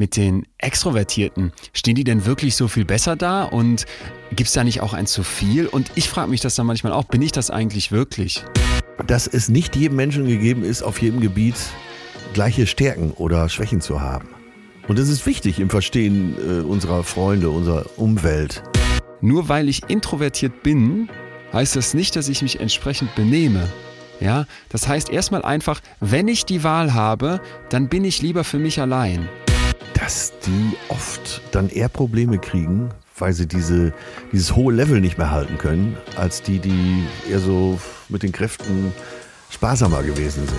mit den Extrovertierten. Stehen die denn wirklich so viel besser da und gibt es da nicht auch ein zu viel? Und ich frage mich das dann manchmal auch, bin ich das eigentlich wirklich? Dass es nicht jedem Menschen gegeben ist, auf jedem Gebiet gleiche Stärken oder Schwächen zu haben. Und das ist wichtig im Verstehen äh, unserer Freunde, unserer Umwelt. Nur weil ich introvertiert bin, heißt das nicht, dass ich mich entsprechend benehme. Ja, das heißt erstmal einfach, wenn ich die Wahl habe, dann bin ich lieber für mich allein. Dass die oft dann eher Probleme kriegen, weil sie diese, dieses hohe Level nicht mehr halten können, als die, die eher so mit den Kräften sparsamer gewesen sind.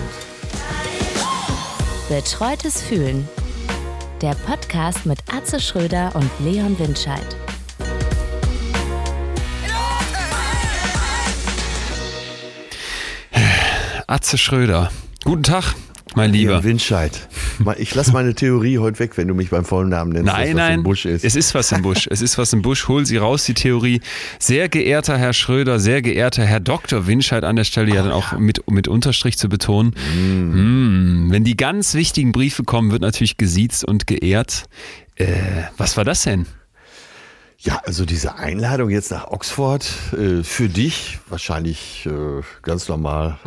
Betreutes Fühlen. Der Podcast mit Atze Schröder und Leon Windscheid. Atze Schröder. Guten Tag, mein Lieber. Leon Windscheid. Ich lasse meine Theorie heute weg, wenn du mich beim vollen Namen nennst. Nein, nein, Im Busch ist. es ist was im Busch. Es ist was im Busch. Hol sie raus, die Theorie. Sehr geehrter Herr Schröder, sehr geehrter Herr Dr. Winscheid an der Stelle ja dann auch mit, mit Unterstrich zu betonen. Mm. Wenn die ganz wichtigen Briefe kommen, wird natürlich gesiezt und geehrt. Äh, was war das denn? Ja, also diese Einladung jetzt nach Oxford äh, für dich wahrscheinlich äh, ganz normal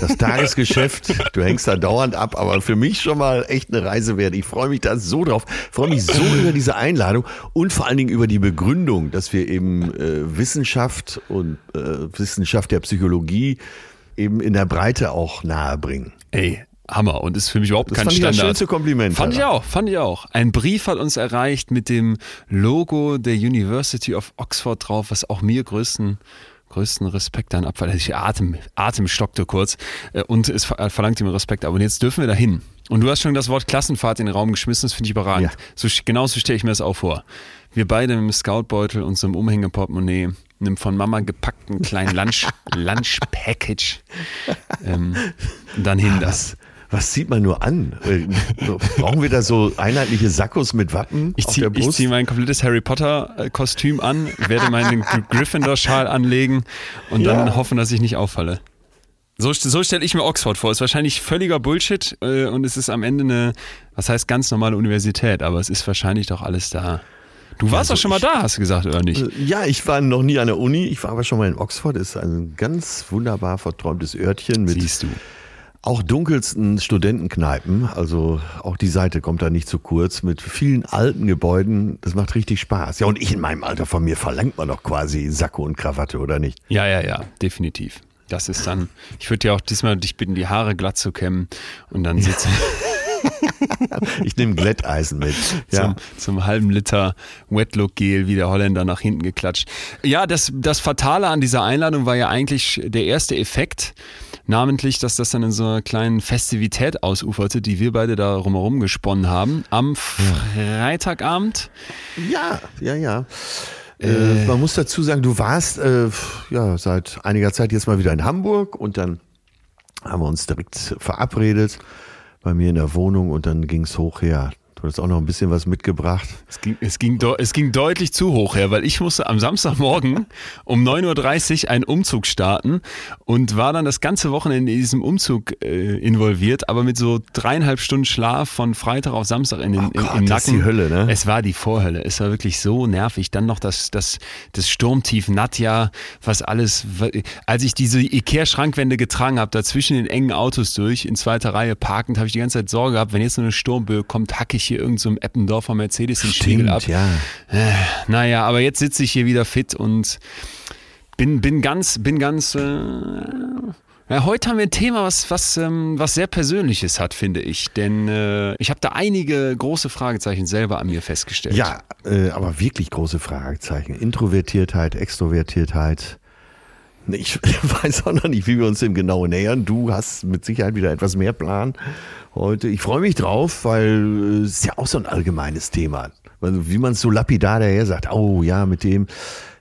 das Tagesgeschäft. Du hängst da dauernd ab, aber für mich schon mal echt eine Reise wert. Ich freue mich da so drauf. freue mich so über diese Einladung und vor allen Dingen über die Begründung, dass wir eben äh, Wissenschaft und äh, Wissenschaft der Psychologie eben in der Breite auch nahe bringen. Ey, Hammer und ist für mich überhaupt Das kein fand ich das Standard. schönste Kompliment. Fand ich auch, fand ich auch. Ein Brief hat uns erreicht mit dem Logo der University of Oxford drauf, was auch mir größten größten Respekt an Abfall. Ich Atem, Atem stockte kurz äh, und es ver- verlangt ihm Respekt. Aber jetzt dürfen wir dahin. Und du hast schon das Wort Klassenfahrt in den Raum geschmissen, das finde ich überragend. Ja. So, genau so stelle ich mir das auch vor. Wir beide mit dem Scoutbeutel und so einem Umhängeportemonnaie, einem von Mama gepackten kleinen Lunch, Lunch-Package. Ähm, und dann hin das. Was, zieht man nur an? Äh, Brauchen wir da so einheitliche Sackos mit Wappen Ich ziehe zieh mein komplettes Harry Potter-Kostüm an, werde meinen Gry- Gryffindor-Schal anlegen und dann Ja. hoffen, dass ich nicht auffalle. So, so stelle ich mir Oxford vor. Ist wahrscheinlich völliger Bullshit äh, und es ist am Ende eine, was heißt ganz normale Universität, aber es ist wahrscheinlich doch alles da. Du warst also doch schon mal ich- da, hast du gesagt, oder nicht? Ja, ich war noch nie an der Uni. Ich war aber schon mal in Oxford. Ist ein ganz wunderbar verträumtes Örtchen mit Siehst du. Auch dunkelsten Studentenkneipen. Also auch die Seite kommt da nicht zu kurz. Mit vielen alten Gebäuden. Das macht richtig Spaß. Ja, und ich in meinem Alter von mir verlangt man doch quasi Sakko und Krawatte, oder nicht? Ja, ja, ja, definitiv. Das ist dann, ich würde dir auch diesmal dich bitten, die Haare glatt zu kämmen und dann sitzen Ich nehme Glätteisen mit. Ja. zum, zum halben Liter Wetlook-Gel wie der Holländer nach hinten geklatscht. Ja, das, das Fatale an dieser Einladung war ja eigentlich der erste Effekt, namentlich, dass das dann in so einer kleinen Festivität ausuferte, die wir beide da rumherum gesponnen haben. Am Freitagabend. Ja, ja, ja. Äh, man muss dazu sagen, du warst äh, ja seit einiger Zeit jetzt mal wieder in Hamburg und dann haben wir uns direkt verabredet bei mir in der Wohnung und dann ging's hoch her. Du hast auch noch ein bisschen was mitgebracht. Es ging, es, ging es ging deutlich zu hoch her, weil ich musste am Samstagmorgen um 9.30 Uhr einen Umzug starten und war dann das ganze Wochenende in diesem Umzug äh, involviert, aber mit so dreieinhalb Stunden Schlaf von Freitag auf Samstag in den, Oh Gott, im das ist Nacken. die Hölle, ne? Es war die Vorhölle. Es war wirklich so nervig. Dann noch das, das, das Sturmtief Nadja, was alles, als ich diese Ikea-Schrankwände getragen habe, da zwischen den engen Autos durch, in zweiter Reihe parkend, habe ich die ganze Zeit Sorge gehabt, wenn jetzt so eine Sturmböe kommt, hacke ich hier irgendeinem so Eppendorfer Mercedes den Spiegel ab. ja. Äh, naja, aber jetzt sitze ich hier wieder fit und bin, bin ganz, bin ganz. Äh, ja, heute haben wir ein Thema, was, was, ähm, was sehr Persönliches hat, finde ich. Denn äh, ich habe da einige große Fragezeichen selber an mir festgestellt. Ja, äh, aber wirklich große Fragezeichen. Introvertiertheit, Extrovertiertheit. Ich weiß auch noch nicht, wie wir uns dem genau nähern. Du hast mit Sicherheit wieder etwas mehr Plan heute. Ich freue mich drauf, weil äh, es ist ja auch so ein allgemeines Thema. Wie man es so lapidar daher sagt, oh ja, mit dem,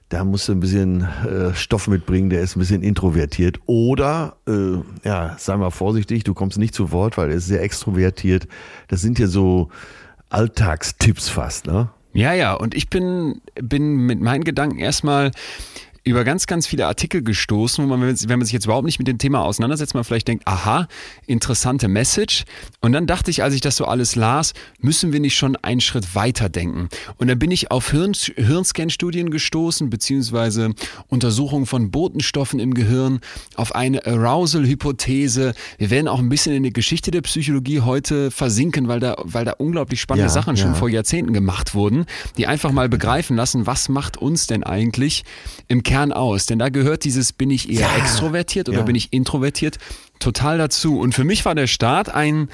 da musst du ein bisschen äh, Stoff mitbringen, der ist ein bisschen introvertiert. Oder, äh, ja, sei mal vorsichtig, du kommst nicht zu Wort, weil er ist sehr extrovertiert. Das sind ja so Alltagstipps fast, ne? Ja, ja, und ich bin, bin mit meinen Gedanken erstmal über ganz, ganz viele Artikel gestoßen, wo man, wenn man sich jetzt überhaupt nicht mit dem Thema auseinandersetzt, man vielleicht denkt, aha, interessante Message. Und dann dachte ich, als ich das so alles las, müssen wir nicht schon einen Schritt weiter denken. Und dann bin ich auf Hirn, Hirnscan-Studien gestoßen, beziehungsweise Untersuchungen von Botenstoffen im Gehirn, auf eine Arousal-Hypothese. Wir werden auch ein bisschen in die Geschichte der Psychologie heute versinken, weil da, weil da unglaublich spannende ja, Sachen schon vor Jahrzehnten gemacht wurden, die einfach mal begreifen lassen, was macht uns denn eigentlich im Kern aus? Denn da gehört dieses, bin ich eher ja, extrovertiert oder ja. bin ich introvertiert, total dazu. Und für mich war der Start ein,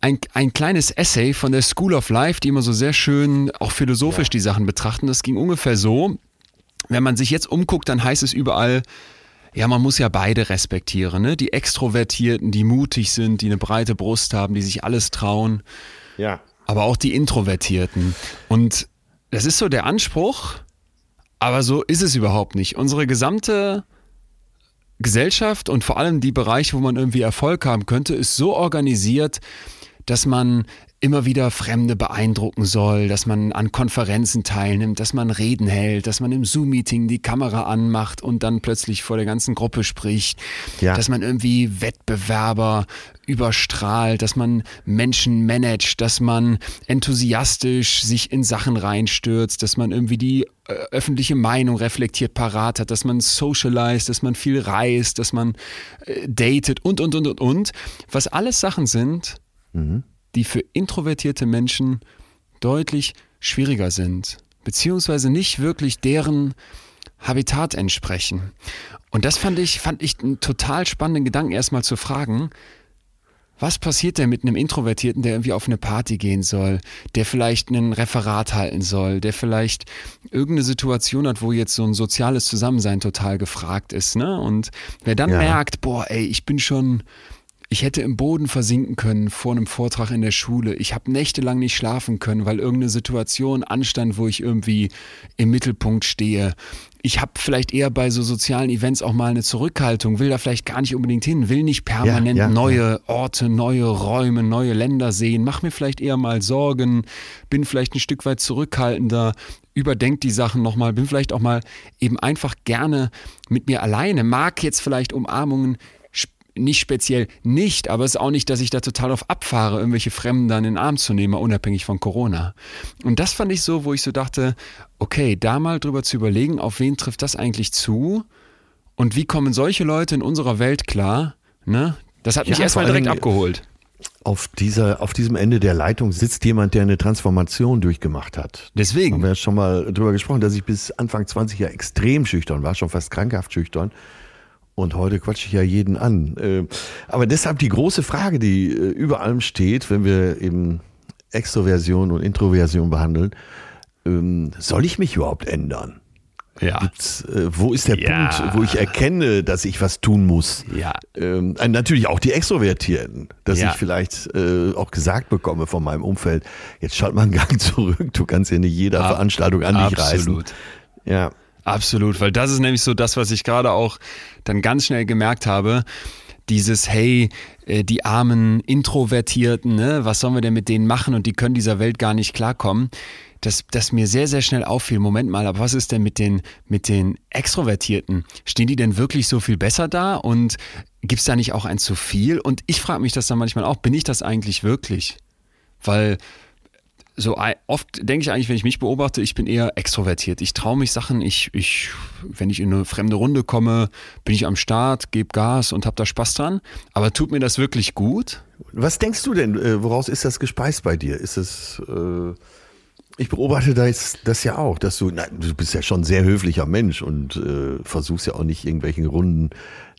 ein, ein kleines Essay von der School of Life, die immer so sehr schön auch philosophisch ja. die Sachen betrachten. Das ging ungefähr so. Wenn man sich jetzt umguckt, dann heißt es überall, ja, man muss ja beide respektieren, ne? Die Extrovertierten, die mutig sind, die eine breite Brust haben, die sich alles trauen. Ja. Aber auch die Introvertierten. Und das ist so der Anspruch, aber so ist es überhaupt nicht. Unsere gesamte Gesellschaft und vor allem die Bereiche, wo man irgendwie Erfolg haben könnte, ist so organisiert, dass man immer wieder Fremde beeindrucken soll, dass man an Konferenzen teilnimmt, dass man Reden hält, dass man im Zoom-Meeting die Kamera anmacht und dann plötzlich vor der ganzen Gruppe spricht, ja. dass man irgendwie Wettbewerber überstrahlt, dass man Menschen managt, dass man enthusiastisch sich in Sachen reinstürzt, dass man irgendwie die äh, öffentliche Meinung reflektiert parat hat, dass man socialized, dass man viel reist, dass man äh, datet und, und, und, und, und. Was alles Sachen sind, mhm die für introvertierte Menschen deutlich schwieriger sind, beziehungsweise nicht wirklich deren Habitat entsprechen. Und das fand ich, fand ich einen total spannenden Gedanken, erstmal zu fragen, was passiert denn mit einem Introvertierten, der irgendwie auf eine Party gehen soll, der vielleicht ein Referat halten soll, der vielleicht irgendeine Situation hat, wo jetzt so ein soziales Zusammensein total gefragt ist, ne? Und wer dann ja. merkt, boah, ey, ich bin schon ich hätte im Boden versinken können vor einem Vortrag in der Schule. Ich habe nächtelang nicht schlafen können, weil irgendeine Situation anstand, wo ich irgendwie im Mittelpunkt stehe. Ich habe vielleicht eher bei so sozialen Events auch mal eine Zurückhaltung, will da vielleicht gar nicht unbedingt hin, will nicht permanent ja, ja, neue ja. Orte, neue Räume, neue Länder sehen, mach mir vielleicht eher mal Sorgen, bin vielleicht ein Stück weit zurückhaltender, überdenk die Sachen nochmal, bin vielleicht auch mal eben einfach gerne mit mir alleine, mag jetzt vielleicht Umarmungen nicht speziell nicht, aber es ist auch nicht, dass ich da total auf abfahre, irgendwelche Fremden dann in den Arm zu nehmen, unabhängig von Corona. Und das fand ich so, wo ich so dachte, okay, da mal drüber zu überlegen, auf wen trifft das eigentlich zu und wie kommen solche Leute in unserer Welt klar, ne? Das hat mich ja, erstmal direkt abgeholt. Auf, dieser, auf diesem Ende der Leitung sitzt jemand, der eine Transformation durchgemacht hat. Deswegen. Haben wir ja schon mal drüber gesprochen, dass ich bis Anfang 20 ja extrem schüchtern war, schon fast krankhaft schüchtern. Und heute quatsche ich ja jeden an. Äh, aber deshalb die große Frage, die äh, über allem steht, wenn wir eben Extroversion und Introversion behandeln, ähm, soll ich mich überhaupt ändern? Ja. Gibt's, äh, wo ist der ja. Punkt, wo ich erkenne, dass ich was tun muss? Ja. Ähm, natürlich auch die Extrovertierten, dass ja. ich vielleicht auch gesagt bekomme von meinem Umfeld, jetzt schalt mal einen Gang zurück, du kannst ja nicht jeder Ab, Veranstaltung an dich absolut. reißen. Ja. Absolut, weil das ist nämlich so das, was ich gerade auch dann ganz schnell gemerkt habe. Dieses, hey, äh, die armen Introvertierten, ne, was sollen wir denn mit denen machen und die können dieser Welt gar nicht klarkommen. Dass, dass mir sehr, sehr schnell auffiel, Moment mal, aber was ist denn mit den, mit den Extrovertierten? Stehen die denn wirklich so viel besser da? Und gibt es da nicht auch ein zu viel? Und ich frage mich das dann manchmal auch, bin ich das eigentlich wirklich? Weil so oft denke ich eigentlich, wenn ich mich beobachte, ich bin eher extrovertiert. Ich traue mich Sachen, ich, ich, wenn ich in eine fremde Runde komme, bin ich am Start, gebe Gas und habe da Spaß dran. Aber tut mir das wirklich gut? Was denkst du denn, äh, woraus ist das gespeist bei dir? Ist es, äh, ich beobachte das, das ja auch, dass du, na, du bist ja schon ein sehr höflicher Mensch und äh, versuchst ja auch nicht irgendwelchen Runden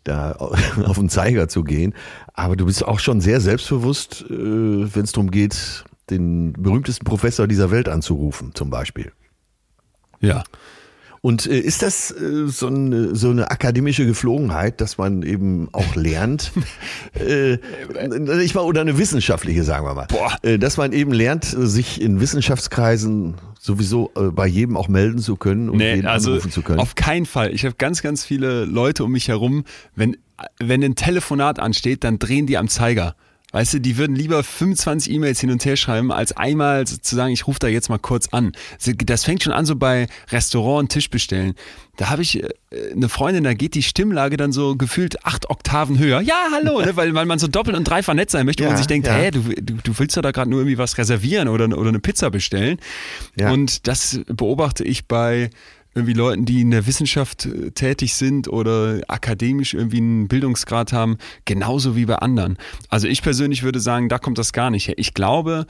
da auf den Zeiger zu gehen. Aber du bist auch schon sehr selbstbewusst, äh, wenn es darum geht, den berühmtesten Professor dieser Welt anzurufen, zum Beispiel. Ja. Und äh, ist das äh, so, eine, so eine akademische Geflogenheit, dass man eben auch lernt, äh, ich mal, oder eine wissenschaftliche, sagen wir mal, Boah. Äh, dass man eben lernt, sich in Wissenschaftskreisen sowieso äh, bei jedem auch melden zu können und nee, jeden also anrufen zu können? Auf keinen Fall. Ich habe ganz, ganz viele Leute um mich herum, wenn, wenn ein Telefonat ansteht, dann drehen die am Zeiger Weißt du, die würden lieber 25 E-Mails hin und her schreiben, als einmal zu sagen, ich rufe da jetzt mal kurz an. Das fängt schon an so bei Restaurant und Tisch bestellen. Da habe ich äh, eine Freundin, da geht die Stimmlage dann so gefühlt acht Oktaven höher. Ja, hallo, ne? weil, weil man so doppelt und dreifach nett sein möchte ja, und sich denkt, ja. hä, du, du, du willst doch da gerade nur irgendwie was reservieren oder, oder eine Pizza bestellen. Ja. Und das beobachte ich bei irgendwie Leuten, die in der Wissenschaft äh, tätig sind oder akademisch irgendwie einen Bildungsgrad haben, genauso wie bei anderen. Also ich persönlich würde sagen, da kommt das gar nicht her. Ich glaube,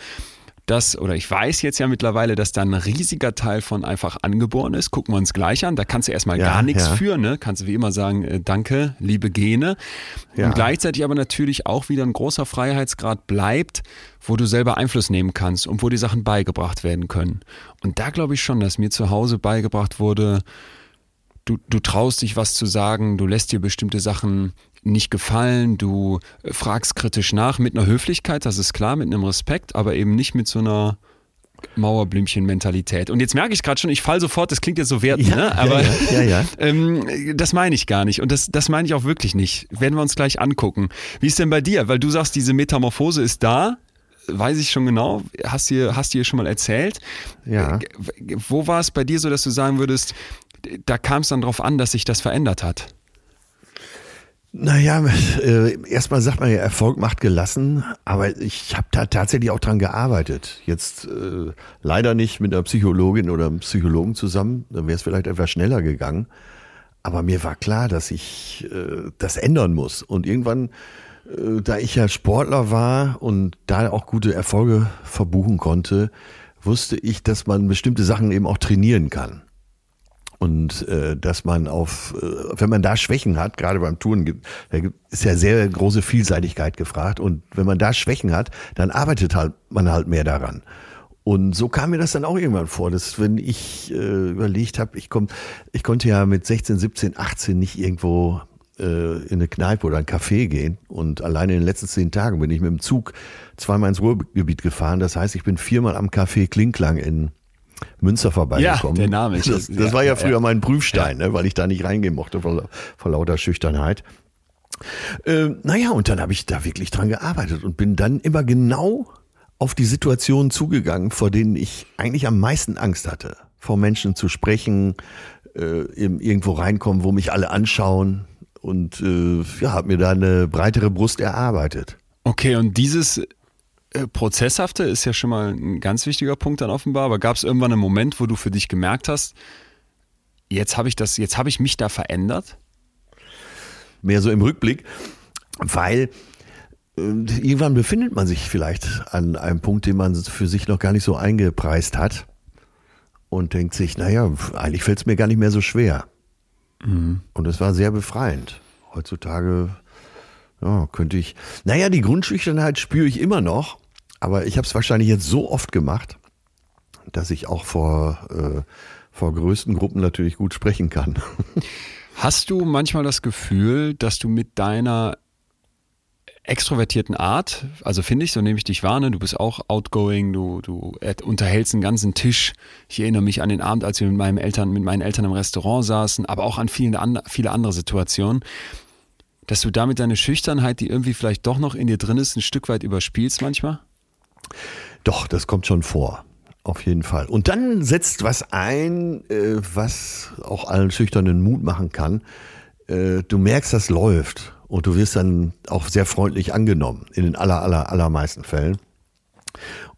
dass, oder ich weiß jetzt ja mittlerweile, dass da ein riesiger Teil von einfach angeboren ist. Gucken wir uns gleich an. Da kannst du erstmal ja, gar nichts ja. für, ne? Kannst du wie immer sagen, äh, danke, liebe Gene. Ja. Und gleichzeitig aber natürlich auch wieder ein großer Freiheitsgrad bleibt, wo du selber Einfluss nehmen kannst und wo die Sachen beigebracht werden können. Und da glaube ich schon, dass mir zu Hause beigebracht wurde, du, du traust dich was zu sagen, du lässt dir bestimmte Sachen nicht gefallen, du äh, fragst kritisch nach mit einer Höflichkeit, das ist klar, mit einem Respekt, aber eben nicht mit so einer Mauerblümchen-Mentalität. Und jetzt merke ich gerade schon, ich fall sofort, das klingt jetzt so wertend, ja, ne? aber ja, ja, ähm, das meine ich gar nicht. Und das, das meine ich auch wirklich nicht. Werden wir uns gleich angucken. Wie ist denn bei dir? Weil du sagst, diese Metamorphose ist da. Weiß ich schon genau. Hast du hast dir schon mal erzählt. Ja. Wo war es bei dir so, dass du sagen würdest, da kam es dann drauf an, dass sich das verändert hat? Naja, äh, erstmal sagt man ja, Erfolg macht gelassen, aber ich habe da tatsächlich auch dran gearbeitet. Jetzt äh, leider nicht mit einer Psychologin oder einem Psychologen zusammen, dann wäre es vielleicht etwas schneller gegangen. Aber mir war klar, dass ich äh, das ändern muss. Und irgendwann, äh, da ich ja Sportler war und da auch gute Erfolge verbuchen konnte, wusste ich, dass man bestimmte Sachen eben auch trainieren kann. Und äh, dass man auf, äh, wenn man da Schwächen hat, gerade beim Touren da ist ja sehr große Vielseitigkeit gefragt. Und wenn man da Schwächen hat, dann arbeitet halt man halt mehr daran. Und so kam mir das dann auch irgendwann vor, dass wenn ich äh, überlegt habe, ich komm, ich konnte ja mit 16, 17, 18 nicht irgendwo äh, in eine Kneipe oder ein Café gehen. Und alleine in den letzten zehn Tagen bin ich mit dem Zug zweimal ins Ruhrgebiet gefahren. Das heißt, ich bin viermal am Café Klinklang in Münster vorbeigekommen. Ja, der Name. ist Das, das ja, war ja früher ja. mein Prüfstein, ne, weil ich da nicht reingehen mochte vor, vor lauter Schüchternheit. Äh, naja, und dann habe ich da wirklich dran gearbeitet und bin dann immer genau auf die Situationen zugegangen, vor denen ich eigentlich am meisten Angst hatte. Vor Menschen zu sprechen, äh, irgendwo reinkommen, wo mich alle anschauen und äh, ja, habe mir da eine breitere Brust erarbeitet. Okay, und dieses Prozesshafte ist ja schon mal ein ganz wichtiger Punkt dann offenbar, aber gab es irgendwann einen Moment, wo du für dich gemerkt hast, jetzt habe ich das, jetzt habe ich mich da verändert? Mehr so im Rückblick, weil äh, irgendwann befindet man sich vielleicht an einem Punkt, den man für sich noch gar nicht so eingepreist hat und denkt sich, naja, eigentlich fällt es mir gar nicht mehr so schwer. Mhm. Und es war sehr befreiend. Heutzutage ja, könnte ich. Naja, die Grundschüchternheit spüre ich immer noch. Aber ich habe es wahrscheinlich jetzt so oft gemacht, dass ich auch vor, äh, vor größten Gruppen natürlich gut sprechen kann. Hast du manchmal das Gefühl, dass du mit deiner extrovertierten Art, also finde ich, so nehme ich dich wahr, ne? du bist auch outgoing, du, du unterhältst einen ganzen Tisch. Ich erinnere mich an den Abend, als wir mit meinen Eltern, mit meinen Eltern im Restaurant saßen, aber auch an viele, viele andere Situationen, dass du damit deine Schüchternheit, die irgendwie vielleicht doch noch in dir drin ist, ein Stück weit überspielst manchmal? Doch, das kommt schon vor. Auf jeden Fall. Und dann setzt was ein, äh, was auch allen Schüchternen Mut machen kann. Äh, du merkst, das läuft und du wirst dann auch sehr freundlich angenommen, in den aller, aller, allermeisten Fällen.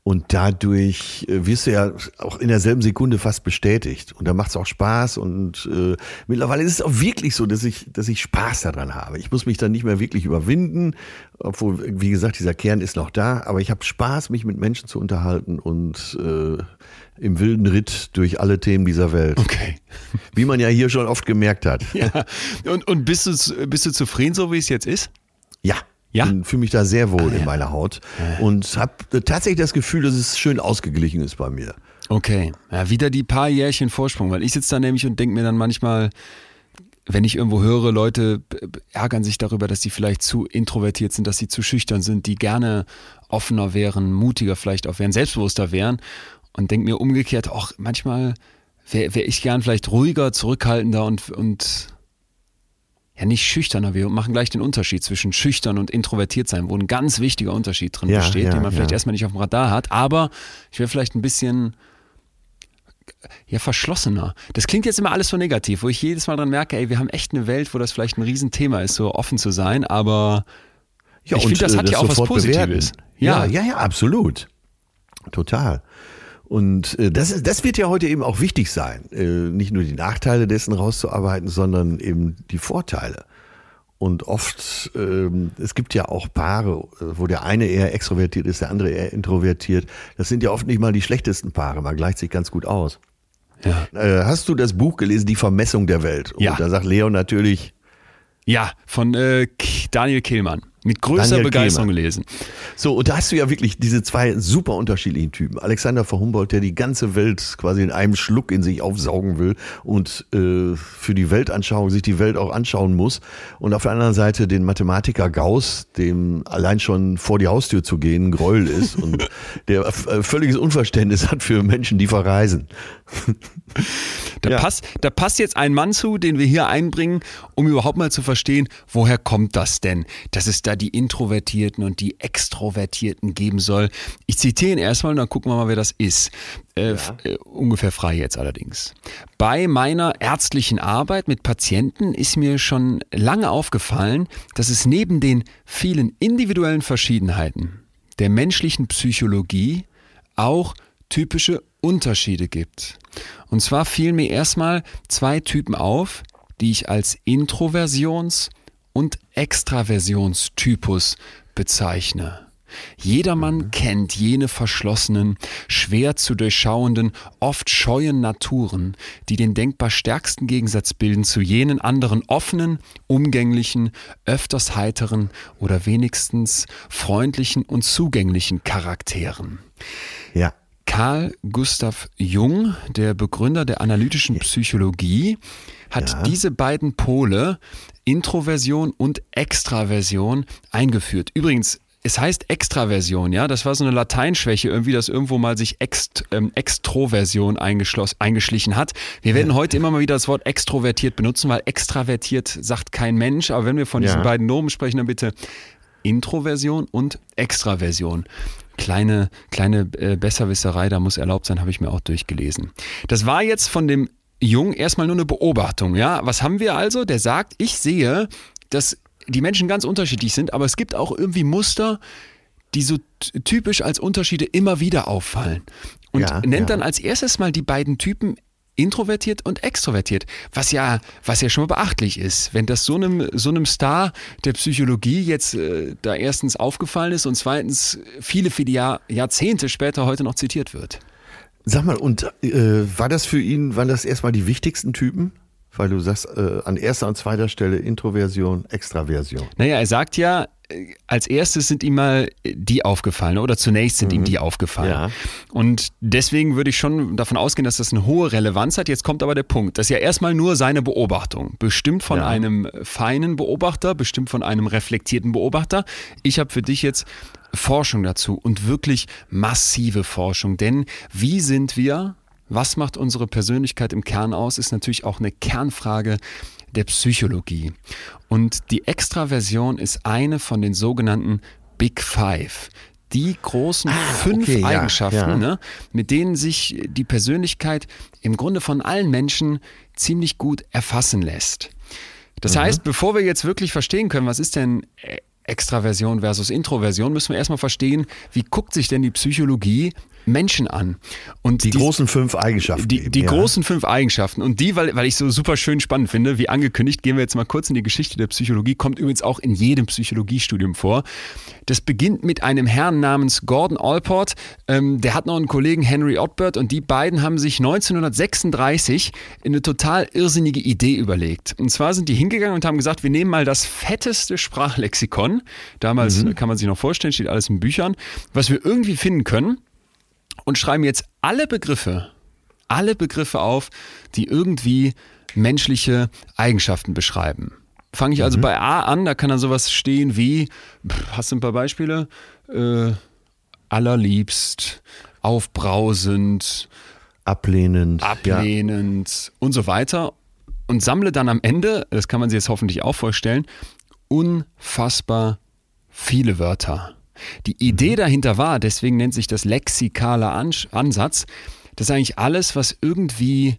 Und dadurch äh, wirst du ja auch in derselben Sekunde fast bestätigt. Und da macht es auch Spaß. Und äh, mittlerweile ist es auch wirklich so, dass ich, dass ich Spaß daran habe. Ich muss mich dann nicht mehr wirklich überwinden, obwohl, wie gesagt, dieser Kern ist noch da. Aber ich habe Spaß, mich mit Menschen zu unterhalten und äh, im wilden Ritt durch alle Themen dieser Welt. Okay. Wie man ja hier schon oft gemerkt hat. Ja. Und, und bist, du, bist du zufrieden, so wie es jetzt ist? Ja. Ja. Fühle mich da sehr wohl ah, in ja. meiner Haut ja. und habe tatsächlich das Gefühl, dass es schön ausgeglichen ist bei mir. Okay, ja, wieder die paar Jährchen Vorsprung, weil ich sitze da nämlich und denke mir dann manchmal, wenn ich irgendwo höre, Leute ärgern sich darüber, dass sie vielleicht zu introvertiert sind, dass sie zu schüchtern sind, die gerne offener wären, mutiger vielleicht auch wären, selbstbewusster wären und denke mir umgekehrt, auch manchmal wäre wär ich gern vielleicht ruhiger, zurückhaltender und, und ja nicht schüchterner, wir machen gleich den Unterschied zwischen schüchtern und introvertiert sein, wo ein ganz wichtiger Unterschied drin Ja, besteht, ja, den man vielleicht erstmal nicht auf dem Radar hat, aber ich wäre vielleicht ein bisschen ja, verschlossener. Das klingt jetzt immer alles so negativ, wo ich jedes Mal dran merke, ey, wir haben echt eine Welt, wo das vielleicht ein Riesenthema ist, so offen zu sein, aber Ja, ich finde, das äh, hat ja auch was Positives. Ja, Ja. ja, ja, absolut. Total. Und äh, das, ist, das wird ja heute eben auch wichtig sein, äh, nicht nur die Nachteile dessen rauszuarbeiten, sondern eben die Vorteile. Und oft, ähm, es gibt ja auch Paare, äh, wo der eine eher extrovertiert ist, der andere eher introvertiert. Das sind ja oft nicht mal die schlechtesten Paare, man gleicht sich ganz gut aus. Ja. Äh, hast du das Buch gelesen, Die Vermessung der Welt? Und Ja. da sagt Leon natürlich, Ja, von äh, Daniel Kehlmann. Mit größter Daniel Begeisterung Kehlmann. gelesen. So, und da hast du ja wirklich diese zwei super unterschiedlichen Typen. Alexander von Humboldt, der die ganze Welt quasi in einem Schluck in sich aufsaugen will und äh, für die Weltanschauung sich die Welt auch anschauen muss. Und auf der anderen Seite den Mathematiker Gauss, dem allein schon vor die Haustür zu gehen ein Gräuel ist und der äh, völliges Unverständnis hat für Menschen, die verreisen. Da, Ja. passt, da passt jetzt ein Mann zu, den wir hier einbringen, um überhaupt mal zu verstehen, woher kommt das denn, dass es da die Introvertierten und die Extrovertierten geben soll. Ich zitiere ihn erstmal und dann gucken wir mal, wer das ist. Äh, f- äh, ungefähr frei jetzt allerdings. Bei meiner ärztlichen Arbeit mit Patienten ist mir schon lange aufgefallen, dass es neben den vielen individuellen Verschiedenheiten der menschlichen Psychologie auch typische Unterschiede gibt. Und zwar fielen mir erstmal zwei Typen auf, die ich als Introversions- und Extraversionstypus bezeichne. Jedermann kennt jene verschlossenen, schwer zu durchschauenden, oft scheuen Naturen, die den denkbar stärksten Gegensatz bilden zu jenen anderen offenen, umgänglichen, öfters heiteren oder wenigstens freundlichen und zugänglichen Charakteren. Ja. Carl Gustav Jung, der Begründer der analytischen Psychologie, hat Ja. diese beiden Pole, Introversion und Extraversion, eingeführt. Übrigens, es heißt Extraversion, ja, das war so eine Lateinschwäche irgendwie, dass irgendwo mal sich Ext, ähm, Extroversion eingeschlichen hat. Wir werden heute immer mal wieder das Wort extrovertiert benutzen, weil extravertiert sagt kein Mensch, aber wenn wir von diesen Ja. beiden Nomen sprechen, dann bitte Introversion und Extraversion. Kleine, kleine äh, Besserwisserei, da muss erlaubt sein, habe ich mir auch durchgelesen. Das war jetzt von dem Jung erstmal nur eine Beobachtung, ja. Was haben wir also? Der sagt, ich sehe, dass die Menschen ganz unterschiedlich sind, aber es gibt auch irgendwie Muster, die so typisch als Unterschiede immer wieder auffallen. Und Ja, nennt ja. dann als erstes mal die beiden Typen introvertiert und extrovertiert, was ja, was ja schon mal beachtlich ist, wenn das so einem, so einem Star der Psychologie jetzt äh, da erstens aufgefallen ist und zweitens viele, viele Jahr, Jahrzehnte später heute noch zitiert wird. Sag mal, und äh, war das für ihn, waren das erstmal die wichtigsten Typen? Weil du sagst, äh, an erster und zweiter Stelle Introversion, Extraversion. Naja, er sagt ja, äh, als erstes sind ihm mal die aufgefallen oder zunächst sind ihm die aufgefallen. Ja. Und deswegen würde ich schon davon ausgehen, dass das eine hohe Relevanz hat. Jetzt kommt aber der Punkt. Das ist ja erstmal nur seine Beobachtung. Bestimmt von Ja. einem feinen Beobachter, bestimmt von einem reflektierten Beobachter. Ich habe für dich jetzt Forschung dazu und wirklich massive Forschung. Denn wie sind wir, was macht unsere Persönlichkeit im Kern aus, ist natürlich auch eine Kernfrage der Psychologie. Und die Extraversion ist eine von den sogenannten Big Five. Die großen fünf okay, ja, Eigenschaften, ja. Ne, mit denen sich die Persönlichkeit im Grunde von allen Menschen ziemlich gut erfassen lässt. Das heißt, bevor wir jetzt wirklich verstehen können, was ist denn äh, Extraversion versus Introversion, müssen wir erstmal verstehen, wie guckt sich denn die Psychologie Menschen an? Und Die dies- großen fünf Eigenschaften. die, eben, die ja. großen fünf Eigenschaften. Und die, weil, weil ich so super schön spannend finde, wie angekündigt, gehen wir jetzt mal kurz in die Geschichte der Psychologie, kommt übrigens auch in jedem Psychologiestudium vor. Das beginnt mit einem Herrn namens Gordon Allport. Ähm, der hat noch einen Kollegen Henry Otbert und die beiden haben sich 1936 eine total irrsinnige Idee überlegt. Und zwar sind die hingegangen und haben gesagt, wir nehmen mal das fetteste Sprachlexikon. Damals Mhm. kann man sich noch vorstellen, steht alles in Büchern, was wir irgendwie finden können und schreiben jetzt alle Begriffe, alle Begriffe auf, die irgendwie menschliche Eigenschaften beschreiben. Fange ich also bei A an, da kann dann sowas stehen wie, hast du ein paar Beispiele? Äh, allerliebst, aufbrausend, Ablehnend. Ja. ablehnend und so weiter. und sammle dann am Ende, das kann man sich jetzt hoffentlich auch vorstellen, unfassbar viele Wörter. Die Idee mhm. dahinter war, deswegen nennt sich das lexikaler Ansatz, dass eigentlich alles, was irgendwie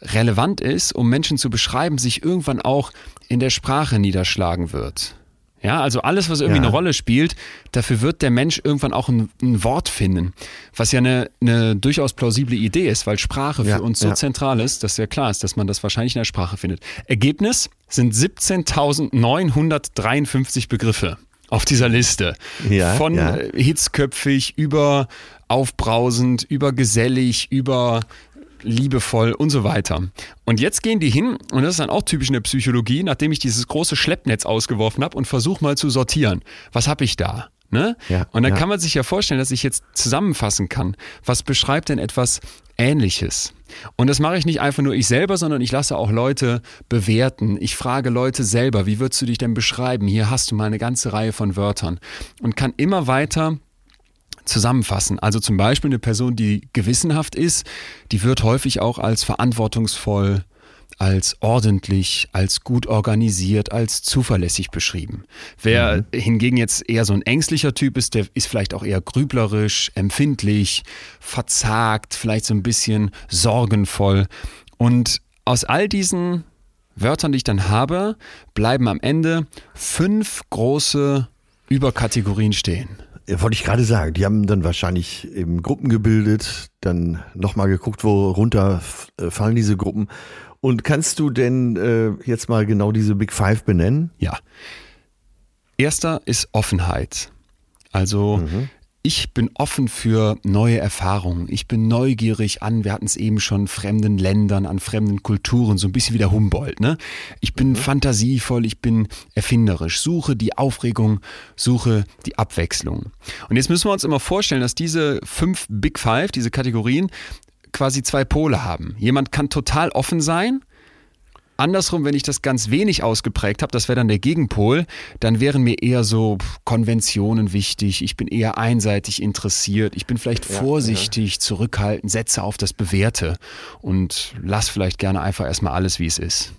relevant ist, um Menschen zu beschreiben, sich irgendwann auch in der Sprache niederschlagen wird. Ja, also alles, was irgendwie ja. eine Rolle spielt, dafür wird der Mensch irgendwann auch ein, ein Wort finden. Was ja eine, eine, durchaus plausible Idee ist, weil Sprache ja, für uns so ja. zentral ist, dass ja klar ist, dass man das wahrscheinlich in der Sprache findet. Ergebnis sind 17.953 Begriffe auf dieser Liste. Ja, Von ja. hitzköpfig über aufbrausend, über gesellig, über liebevoll und so weiter. Und jetzt gehen die hin, und das ist dann auch typisch in der Psychologie, nachdem ich dieses große Schleppnetz ausgeworfen habe und versuche mal zu sortieren. Was habe ich da? Ne? Ja, und dann ja. kann man sich ja vorstellen, dass ich jetzt zusammenfassen kann, was beschreibt denn etwas Ähnliches? Und das mache ich nicht einfach nur ich selber, sondern ich lasse auch Leute bewerten. Ich frage Leute selber, wie würdest du dich denn beschreiben? Hier hast du mal eine ganze Reihe von Wörtern und kann immer weiter zusammenfassen. Also zum Beispiel eine Person, die gewissenhaft ist, die wird häufig auch als verantwortungsvoll, als ordentlich, als gut organisiert, als zuverlässig beschrieben. Wer mhm. hingegen jetzt eher so ein ängstlicher Typ ist, der ist vielleicht auch eher grüblerisch, empfindlich, verzagt, vielleicht so ein bisschen sorgenvoll. Und aus all diesen Wörtern, die ich dann habe, bleiben am Ende fünf große Überkategorien stehen. Wollte ich gerade sagen, die haben dann wahrscheinlich eben Gruppen gebildet, dann nochmal geguckt, wo runter äh, fallen diese Gruppen. Und kannst du denn äh, jetzt mal genau diese Big Five benennen? Ja. Erster ist Offenheit. Also mhm ich bin offen für neue Erfahrungen. Ich bin neugierig an, wir hatten es eben schon, fremden Ländern, an fremden Kulturen, so ein bisschen wie der Humboldt. Ne? Ich bin mhm. fantasievoll, ich bin erfinderisch, suche die Aufregung, suche die Abwechslung. Und jetzt müssen wir uns immer vorstellen, dass diese fünf Big Five, diese Kategorien, quasi zwei Pole haben. Jemand kann total offen sein Andersrum, wenn ich das ganz wenig ausgeprägt habe, das wäre dann der Gegenpol, dann wären mir eher so Konventionen wichtig, ich bin eher einseitig interessiert, ich bin vielleicht vorsichtig, ja. zurückhaltend, setze auf das Bewährte und lass vielleicht gerne einfach erstmal alles, wie es ist.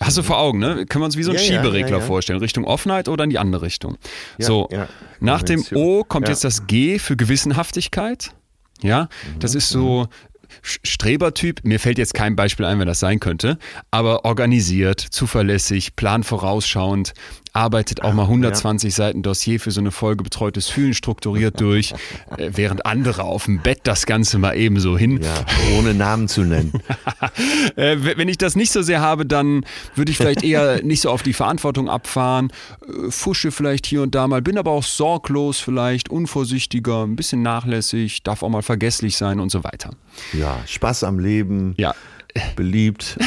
Hast du vor Augen, ne? Können wir uns wie so einen ja, Schieberegler ja, ja, vorstellen, Richtung Offenheit oder in die andere Richtung. so, nach dem O kommt jetzt das G für Gewissenhaftigkeit. Ja, das mhm, ist so, mhm. Strebertyp, mir fällt jetzt kein Beispiel ein, wer das sein könnte, aber organisiert, zuverlässig, planvorausschauend, arbeitet auch mal 120 ja. Seiten Dossier für so eine Folge betreutes Fühlen strukturiert durch, äh, während andere auf dem Bett das Ganze mal ebenso hin. Ja, ohne Namen zu nennen. äh, wenn ich das nicht so sehr habe, dann würde ich vielleicht eher nicht so auf die Verantwortung abfahren, äh, fusche vielleicht hier und da mal, bin aber auch sorglos vielleicht, unvorsichtiger, ein bisschen nachlässig, darf auch mal vergesslich sein und so weiter. Ja, Spaß am Leben. Ja. Beliebt.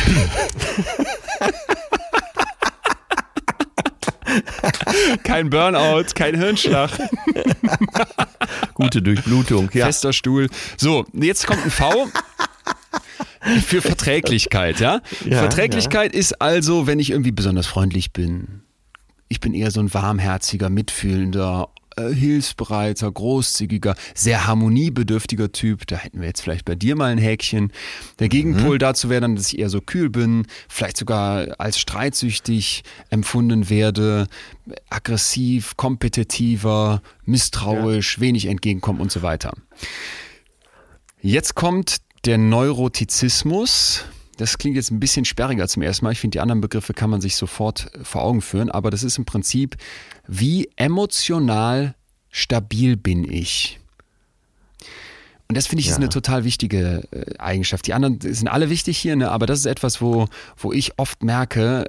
Kein Burnout, kein Hirnschlag. Gute Durchblutung, ja. Fester Stuhl. So, jetzt kommt ein V. Für Verträglichkeit, ja? ja Verträglichkeit ja. ist also, wenn ich irgendwie besonders freundlich bin. Ich bin eher so ein warmherziger, mitfühlender, äh, hilfsbereiter, großzügiger, sehr harmoniebedürftiger Typ. Da hätten wir jetzt vielleicht bei dir mal ein Häkchen. Der Gegenpol mhm. dazu wäre dann, dass ich eher so kühl bin, vielleicht sogar als streitsüchtig empfunden werde, aggressiv, kompetitiver, misstrauisch, ja. wenig entgegenkommen und so weiter. Jetzt kommt der Neurotizismus. Das klingt jetzt ein bisschen sperriger zum ersten Mal. Ich finde, die anderen Begriffe kann man sich sofort vor Augen führen, aber das ist im Prinzip wie emotional stabil bin ich? Und das finde ich ja. ist eine total wichtige äh, Eigenschaft. Die anderen sind alle wichtig hier, ne? aber das ist etwas, wo, wo ich oft merke,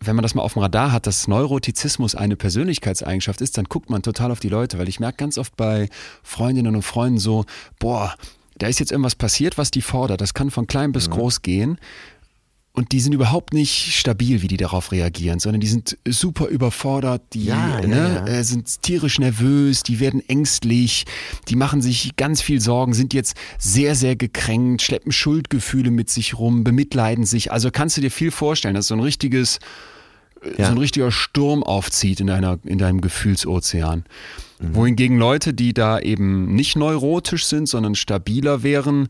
wenn man das mal auf dem Radar hat, dass Neurotizismus eine Persönlichkeitseigenschaft ist, dann guckt man total auf die Leute, weil ich merke ganz oft bei Freundinnen und Freunden so, boah, da ist jetzt irgendwas passiert, was die fordert. Das kann von klein bis mhm. groß gehen. Und die sind überhaupt nicht stabil, wie die darauf reagieren, sondern die sind super überfordert, die ja, ne, ja, ja. Äh, sind tierisch nervös, die werden ängstlich, die machen sich ganz viel Sorgen, sind jetzt sehr, sehr gekränkt, schleppen Schuldgefühle mit sich rum, bemitleiden sich. Also kannst du dir viel vorstellen, dass so ein richtiges, äh, so ein richtiger Sturm aufzieht in, deiner, in deinem Gefühlsozean. Mhm. Wohingegen Leute, die da eben nicht neurotisch sind, sondern stabiler wären,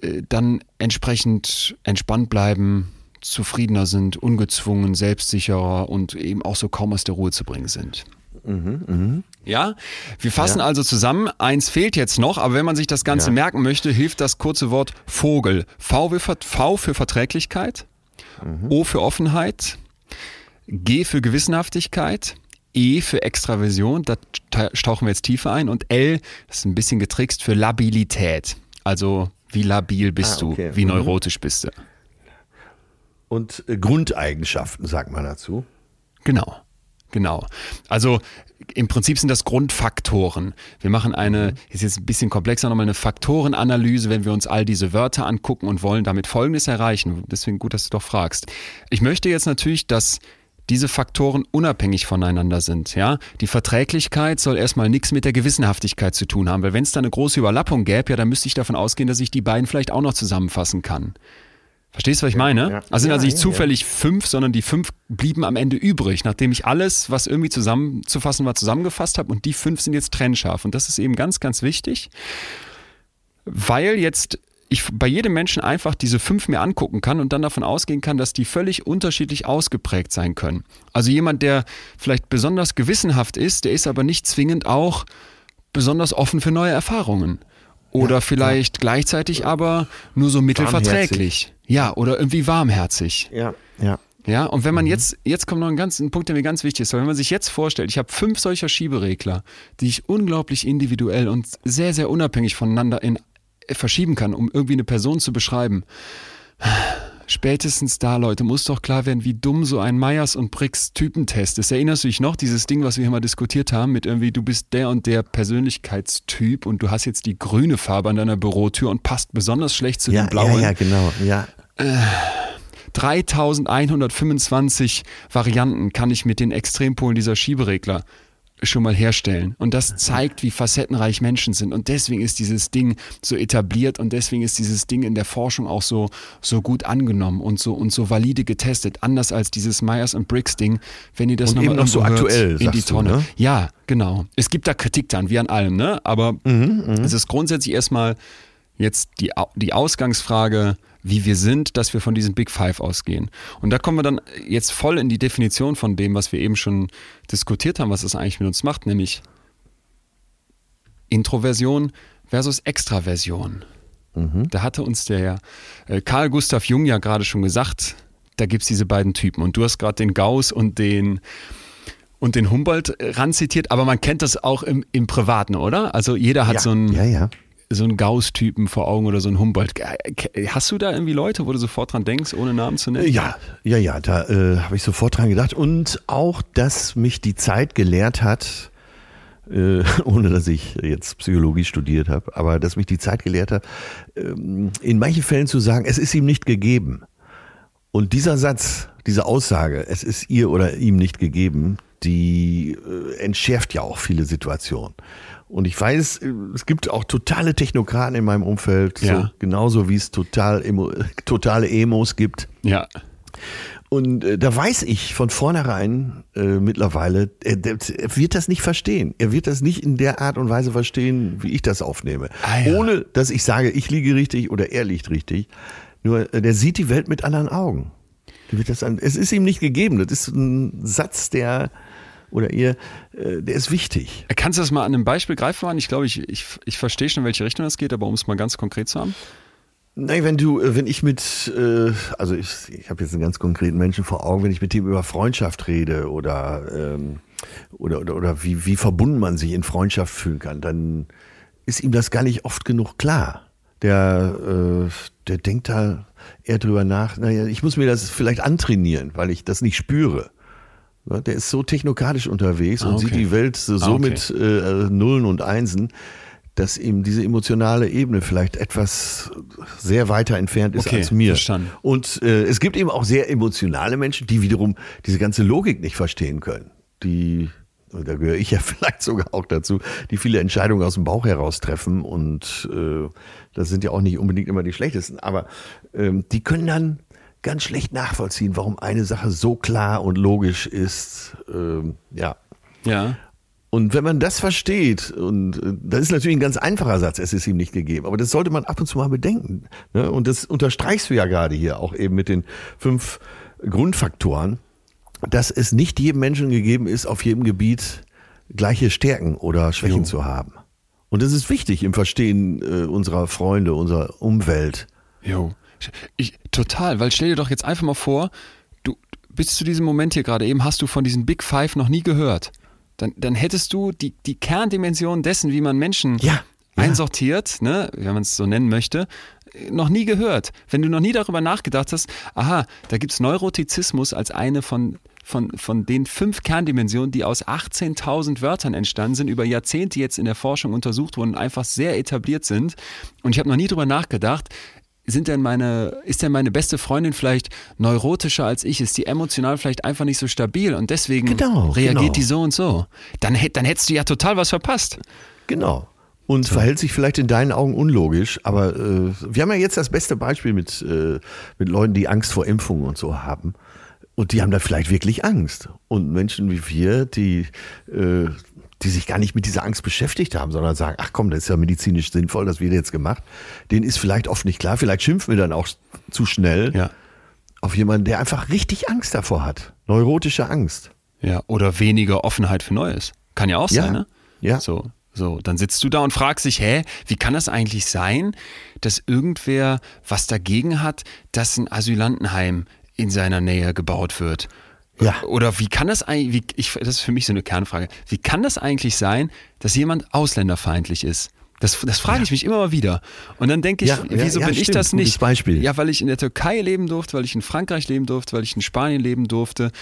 äh, dann entsprechend entspannt bleiben, zufriedener sind, ungezwungen, selbstsicherer und eben auch so kaum aus der Ruhe zu bringen sind. Ja, wir fassen Ja. also zusammen. Eins fehlt jetzt noch, aber wenn man sich das Ganze Ja. merken möchte, hilft das kurze Wort Vogel. V, Ver- v für Verträglichkeit, O für Offenheit, G für Gewissenhaftigkeit, E für Extraversion, da ta- tauchen wir jetzt tiefer ein, und L, das ist ein bisschen getrickst, für Labilität. Also wie labil bist Ah, okay. du, wie Mhm. neurotisch bist du. Und äh, Grundeigenschaften, sagt man dazu. Genau, genau. Also im Prinzip sind das Grundfaktoren. Wir machen eine, ist jetzt ein bisschen komplexer, nochmal eine Faktorenanalyse, wenn wir uns all diese Wörter angucken und wollen damit Folgendes erreichen. Deswegen gut, dass du doch fragst. Ich möchte jetzt natürlich, dass diese Faktoren unabhängig voneinander sind. Ja? Die Verträglichkeit soll erstmal nichts mit der Gewissenhaftigkeit zu tun haben, weil wenn es da eine große Überlappung gäbe, ja, dann müsste ich davon ausgehen, dass ich die beiden vielleicht auch noch zusammenfassen kann. Verstehst du, was ich meine? ja. Also sind Ja, also nicht zufällig fünf, sondern die fünf blieben am Ende übrig, nachdem ich alles, was irgendwie zusammenzufassen war, zusammengefasst habe und die fünf sind jetzt trennscharf. Und das ist eben ganz, ganz wichtig, weil jetzt ich bei jedem Menschen einfach diese fünf mir angucken kann und dann davon ausgehen kann, dass die völlig unterschiedlich ausgeprägt sein können. Also jemand, der vielleicht besonders gewissenhaft ist, der ist aber nicht zwingend auch besonders offen für neue Erfahrungen. Oder vielleicht gleichzeitig aber nur so mittelverträglich. Ja, oder irgendwie warmherzig. Ja, ja. Ja, und wenn man jetzt, jetzt kommt noch ein, ganz, ein Punkt, der mir ganz wichtig ist, weil wenn man sich jetzt vorstellt, ich habe fünf solcher Schieberegler, die ich unglaublich individuell und sehr, sehr unabhängig voneinander in, verschieben kann, um irgendwie eine Person zu beschreiben. Spätestens da, Leute, muss doch klar werden, wie dumm so ein Myers und Briggs Typentest ist. Erinnerst du dich noch, dieses Ding, was wir hier mal diskutiert haben, mit irgendwie, du bist der und der Persönlichkeitstyp und du hast jetzt die grüne Farbe an deiner Bürotür und passt besonders schlecht zu Ja, den blauen. ja, ja, genau. Ja. 3125 Varianten kann ich mit den Extrempolen dieser Schieberegler schon mal herstellen. Und das zeigt, wie facettenreich Menschen sind. Und deswegen ist dieses Ding so etabliert und deswegen ist dieses Ding in der Forschung auch so, so gut angenommen und so, und so valide getestet. Anders als dieses Myers und Briggs Ding, wenn ihr das nochmal noch so hört, aktuell, in die sagst du, Tonne. ne? Ja, genau. Es gibt da Kritik dran, wie an allem, ne? Aber es ist grundsätzlich erstmal jetzt die, die Ausgangsfrage, wie wir sind, dass wir von diesen Big Five ausgehen. Und da kommen wir dann jetzt voll in die Definition von dem, was wir eben schon diskutiert haben, was es eigentlich mit uns macht, nämlich Introversion versus Extraversion. Da hatte uns der äh, Karl Gustav Jung ja gerade schon gesagt, da gibt es diese beiden Typen. Und du hast gerade den Gauss und den und den Humboldt äh, ranzitiert, aber man kennt das auch im, im Privaten, oder? Also jeder hat ja. so einen ja, ja. So einen Gauss-Typen vor Augen oder so einen Humboldt. Äh, Hast du da irgendwie Leute, wo du sofort dran denkst, ohne Namen zu nennen? Ja, ja, ja, da äh, habe ich sofort dran gedacht. Und auch, dass mich die Zeit gelehrt hat, äh, ohne dass ich jetzt Psychologie studiert habe, aber dass mich die Zeit gelehrt hat, ähm, in manchen Fällen zu sagen, es ist ihm nicht gegeben. Und dieser Satz, diese Aussage, es ist ihr oder ihm nicht gegeben, die äh, entschärft ja auch viele Situationen. Und ich weiß, es gibt auch totale Technokraten in meinem Umfeld, so, Ja. genauso wie es total emo, totale Emos gibt. Ja. Und äh, da weiß ich von vornherein äh, mittlerweile, er, er wird das nicht verstehen. Er wird das nicht in der Art und Weise verstehen, wie ich das aufnehme. Ah, ja. Ohne, dass ich sage, ich liege richtig oder er liegt richtig. Nur, äh, der sieht die Welt mit anderen Augen. An, es ist ihm nicht gegeben. Das ist ein Satz, der, oder ihr, äh, der ist wichtig. Kannst du das mal an einem Beispiel greifbar machen? Ich glaube, ich, ich, ich verstehe schon, in welche Richtung das geht, aber um es mal ganz konkret zu haben. Nein, wenn du, äh, wenn ich mit, äh, also ich, ich habe jetzt einen ganz konkreten Menschen vor Augen, wenn ich mit dem über Freundschaft rede oder ähm, oder oder, oder wie, wie verbunden man sich in Freundschaft fühlen kann, dann ist ihm das gar nicht oft genug klar. Der, äh, der denkt da eher drüber nach, naja, ich muss mir das vielleicht antrainieren, weil ich das nicht spüre. Ja, Der ist so technokratisch unterwegs Ah, und okay. sieht die Welt so, Ah, okay. mit äh, Nullen und Einsen, dass ihm diese emotionale Ebene vielleicht etwas sehr weiter entfernt ist Okay, als mir. verstanden. Und äh, es gibt eben auch sehr emotionale Menschen, die wiederum diese ganze Logik nicht verstehen können. Die, und da gehöre ich ja vielleicht sogar auch dazu, die viele Entscheidungen aus dem Bauch heraus treffen. Und äh, das sind ja auch nicht unbedingt immer die schlechtesten. Aber ähm, die können dann ganz schlecht nachvollziehen, warum eine Sache so klar und logisch ist. Ähm, ja. Ja. Und wenn man das versteht, und äh, das ist natürlich ein ganz einfacher Satz, es ist ihm nicht gegeben, aber das sollte man ab und zu mal bedenken. Ne? Und das unterstreichst du ja gerade hier auch eben mit den fünf Grundfaktoren, dass es nicht jedem Menschen gegeben ist, auf jedem Gebiet gleiche Stärken oder Schwächen jo. zu haben. Und das ist wichtig im Verstehen äh, unserer Freunde, unserer Umwelt. Jo. Ich, total, weil stell dir doch jetzt einfach mal vor, du bis zu diesem Moment hier gerade eben hast du von diesen Big Five noch nie gehört. Dann, dann hättest du die, die Kerndimension dessen, wie man Menschen ja, einsortiert, ne, wenn man es so nennen möchte, noch nie gehört. Wenn du noch nie darüber nachgedacht hast, aha, da gibt es Neurotizismus als eine von von, von den fünf Kerndimensionen, die aus 18.000 Wörtern entstanden sind, über Jahrzehnte jetzt in der Forschung untersucht wurden und einfach sehr etabliert sind. Und ich habe noch nie darüber nachgedacht, sind denn meine, ist denn meine beste Freundin vielleicht neurotischer als ich? Ist die emotional vielleicht einfach nicht so stabil und deswegen genau, reagiert genau. die so und so? Dann, dann hättest du ja total was verpasst. Genau und so. verhält sich vielleicht in deinen Augen unlogisch, aber äh, wir haben ja jetzt das beste Beispiel mit, äh, mit Leuten, die Angst vor Impfungen und so haben. Und die haben da vielleicht wirklich Angst. Und Menschen wie wir, die, äh, die sich gar nicht mit dieser Angst beschäftigt haben, sondern sagen, ach komm, das ist ja medizinisch sinnvoll, das wird jetzt gemacht, denen ist vielleicht oft nicht klar, vielleicht schimpfen wir dann auch zu schnell ja. auf jemanden, der einfach richtig Angst davor hat. Neurotische Angst. Ja, oder weniger Offenheit für Neues. Kann ja auch sein, ja. ne? Ja. So, so, dann sitzt du da und fragst dich, hä, wie kann das eigentlich sein, dass irgendwer was dagegen hat, dass ein Asylantenheim in seiner Nähe gebaut wird. Ja. Oder wie kann das eigentlich, ich, das ist für mich so eine Kernfrage, wie kann das eigentlich sein, dass jemand ausländerfeindlich ist? Das, das frage ich mich immer mal wieder. Und dann denke ich, ja, wieso ja, bin stimmt, ich das nicht? Beispiel. Ja, weil ich in der Türkei leben durfte, weil ich in Frankreich leben durfte, weil ich in Spanien leben durfte.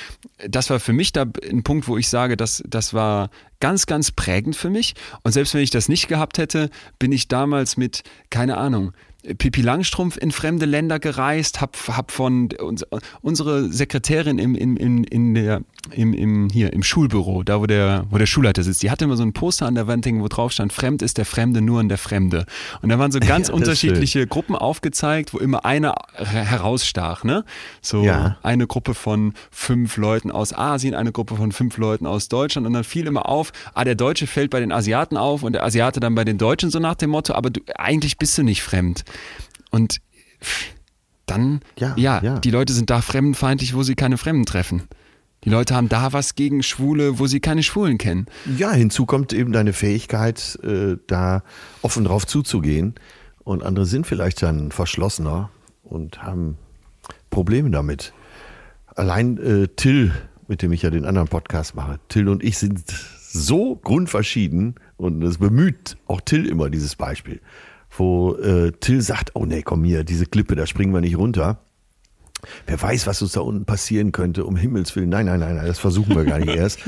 Das war für mich da ein Punkt, wo ich sage, das, das war ganz, ganz prägend für mich. Und selbst wenn ich das nicht gehabt hätte, bin ich damals mit, keine Ahnung, Pipi Langstrumpf in fremde Länder gereist, hab, hab von uns, unsere Sekretärin im, in, in, in der, im, im, hier, im Schulbüro, da wo der, wo der Schulleiter sitzt, die hatte immer so ein Poster an der Wand hängen, wo drauf stand, Fremd ist der Fremde, nur an der Fremde. Und da waren so ganz ja, unterschiedliche Gruppen aufgezeigt, wo immer einer herausstach, ne? So ja. eine Gruppe von fünf Leuten aus Asien, eine Gruppe von fünf Leuten aus Deutschland und dann fiel immer auf, ah, der Deutsche fällt bei den Asiaten auf und der Asiate dann bei den Deutschen, so nach dem Motto, aber du, eigentlich bist du nicht fremd. Und dann, ja, ja, ja, die Leute sind da fremdenfeindlich, wo sie keine Fremden treffen. Die Leute haben da was gegen Schwule, wo sie keine Schwulen kennen. Ja, hinzu kommt eben deine Fähigkeit, äh, da offen drauf zuzugehen. Und andere sind vielleicht dann verschlossener und haben Probleme damit. Allein äh, Till, mit dem ich ja den anderen Podcast mache, Till und ich sind so grundverschieden und es bemüht auch Till immer dieses Beispiel wo äh, Till sagt, oh nee, komm hier, diese Klippe, da springen wir nicht runter. Wer weiß, was uns da unten passieren könnte, um Himmels Willen. Nein, nein, nein, das versuchen wir gar nicht erst.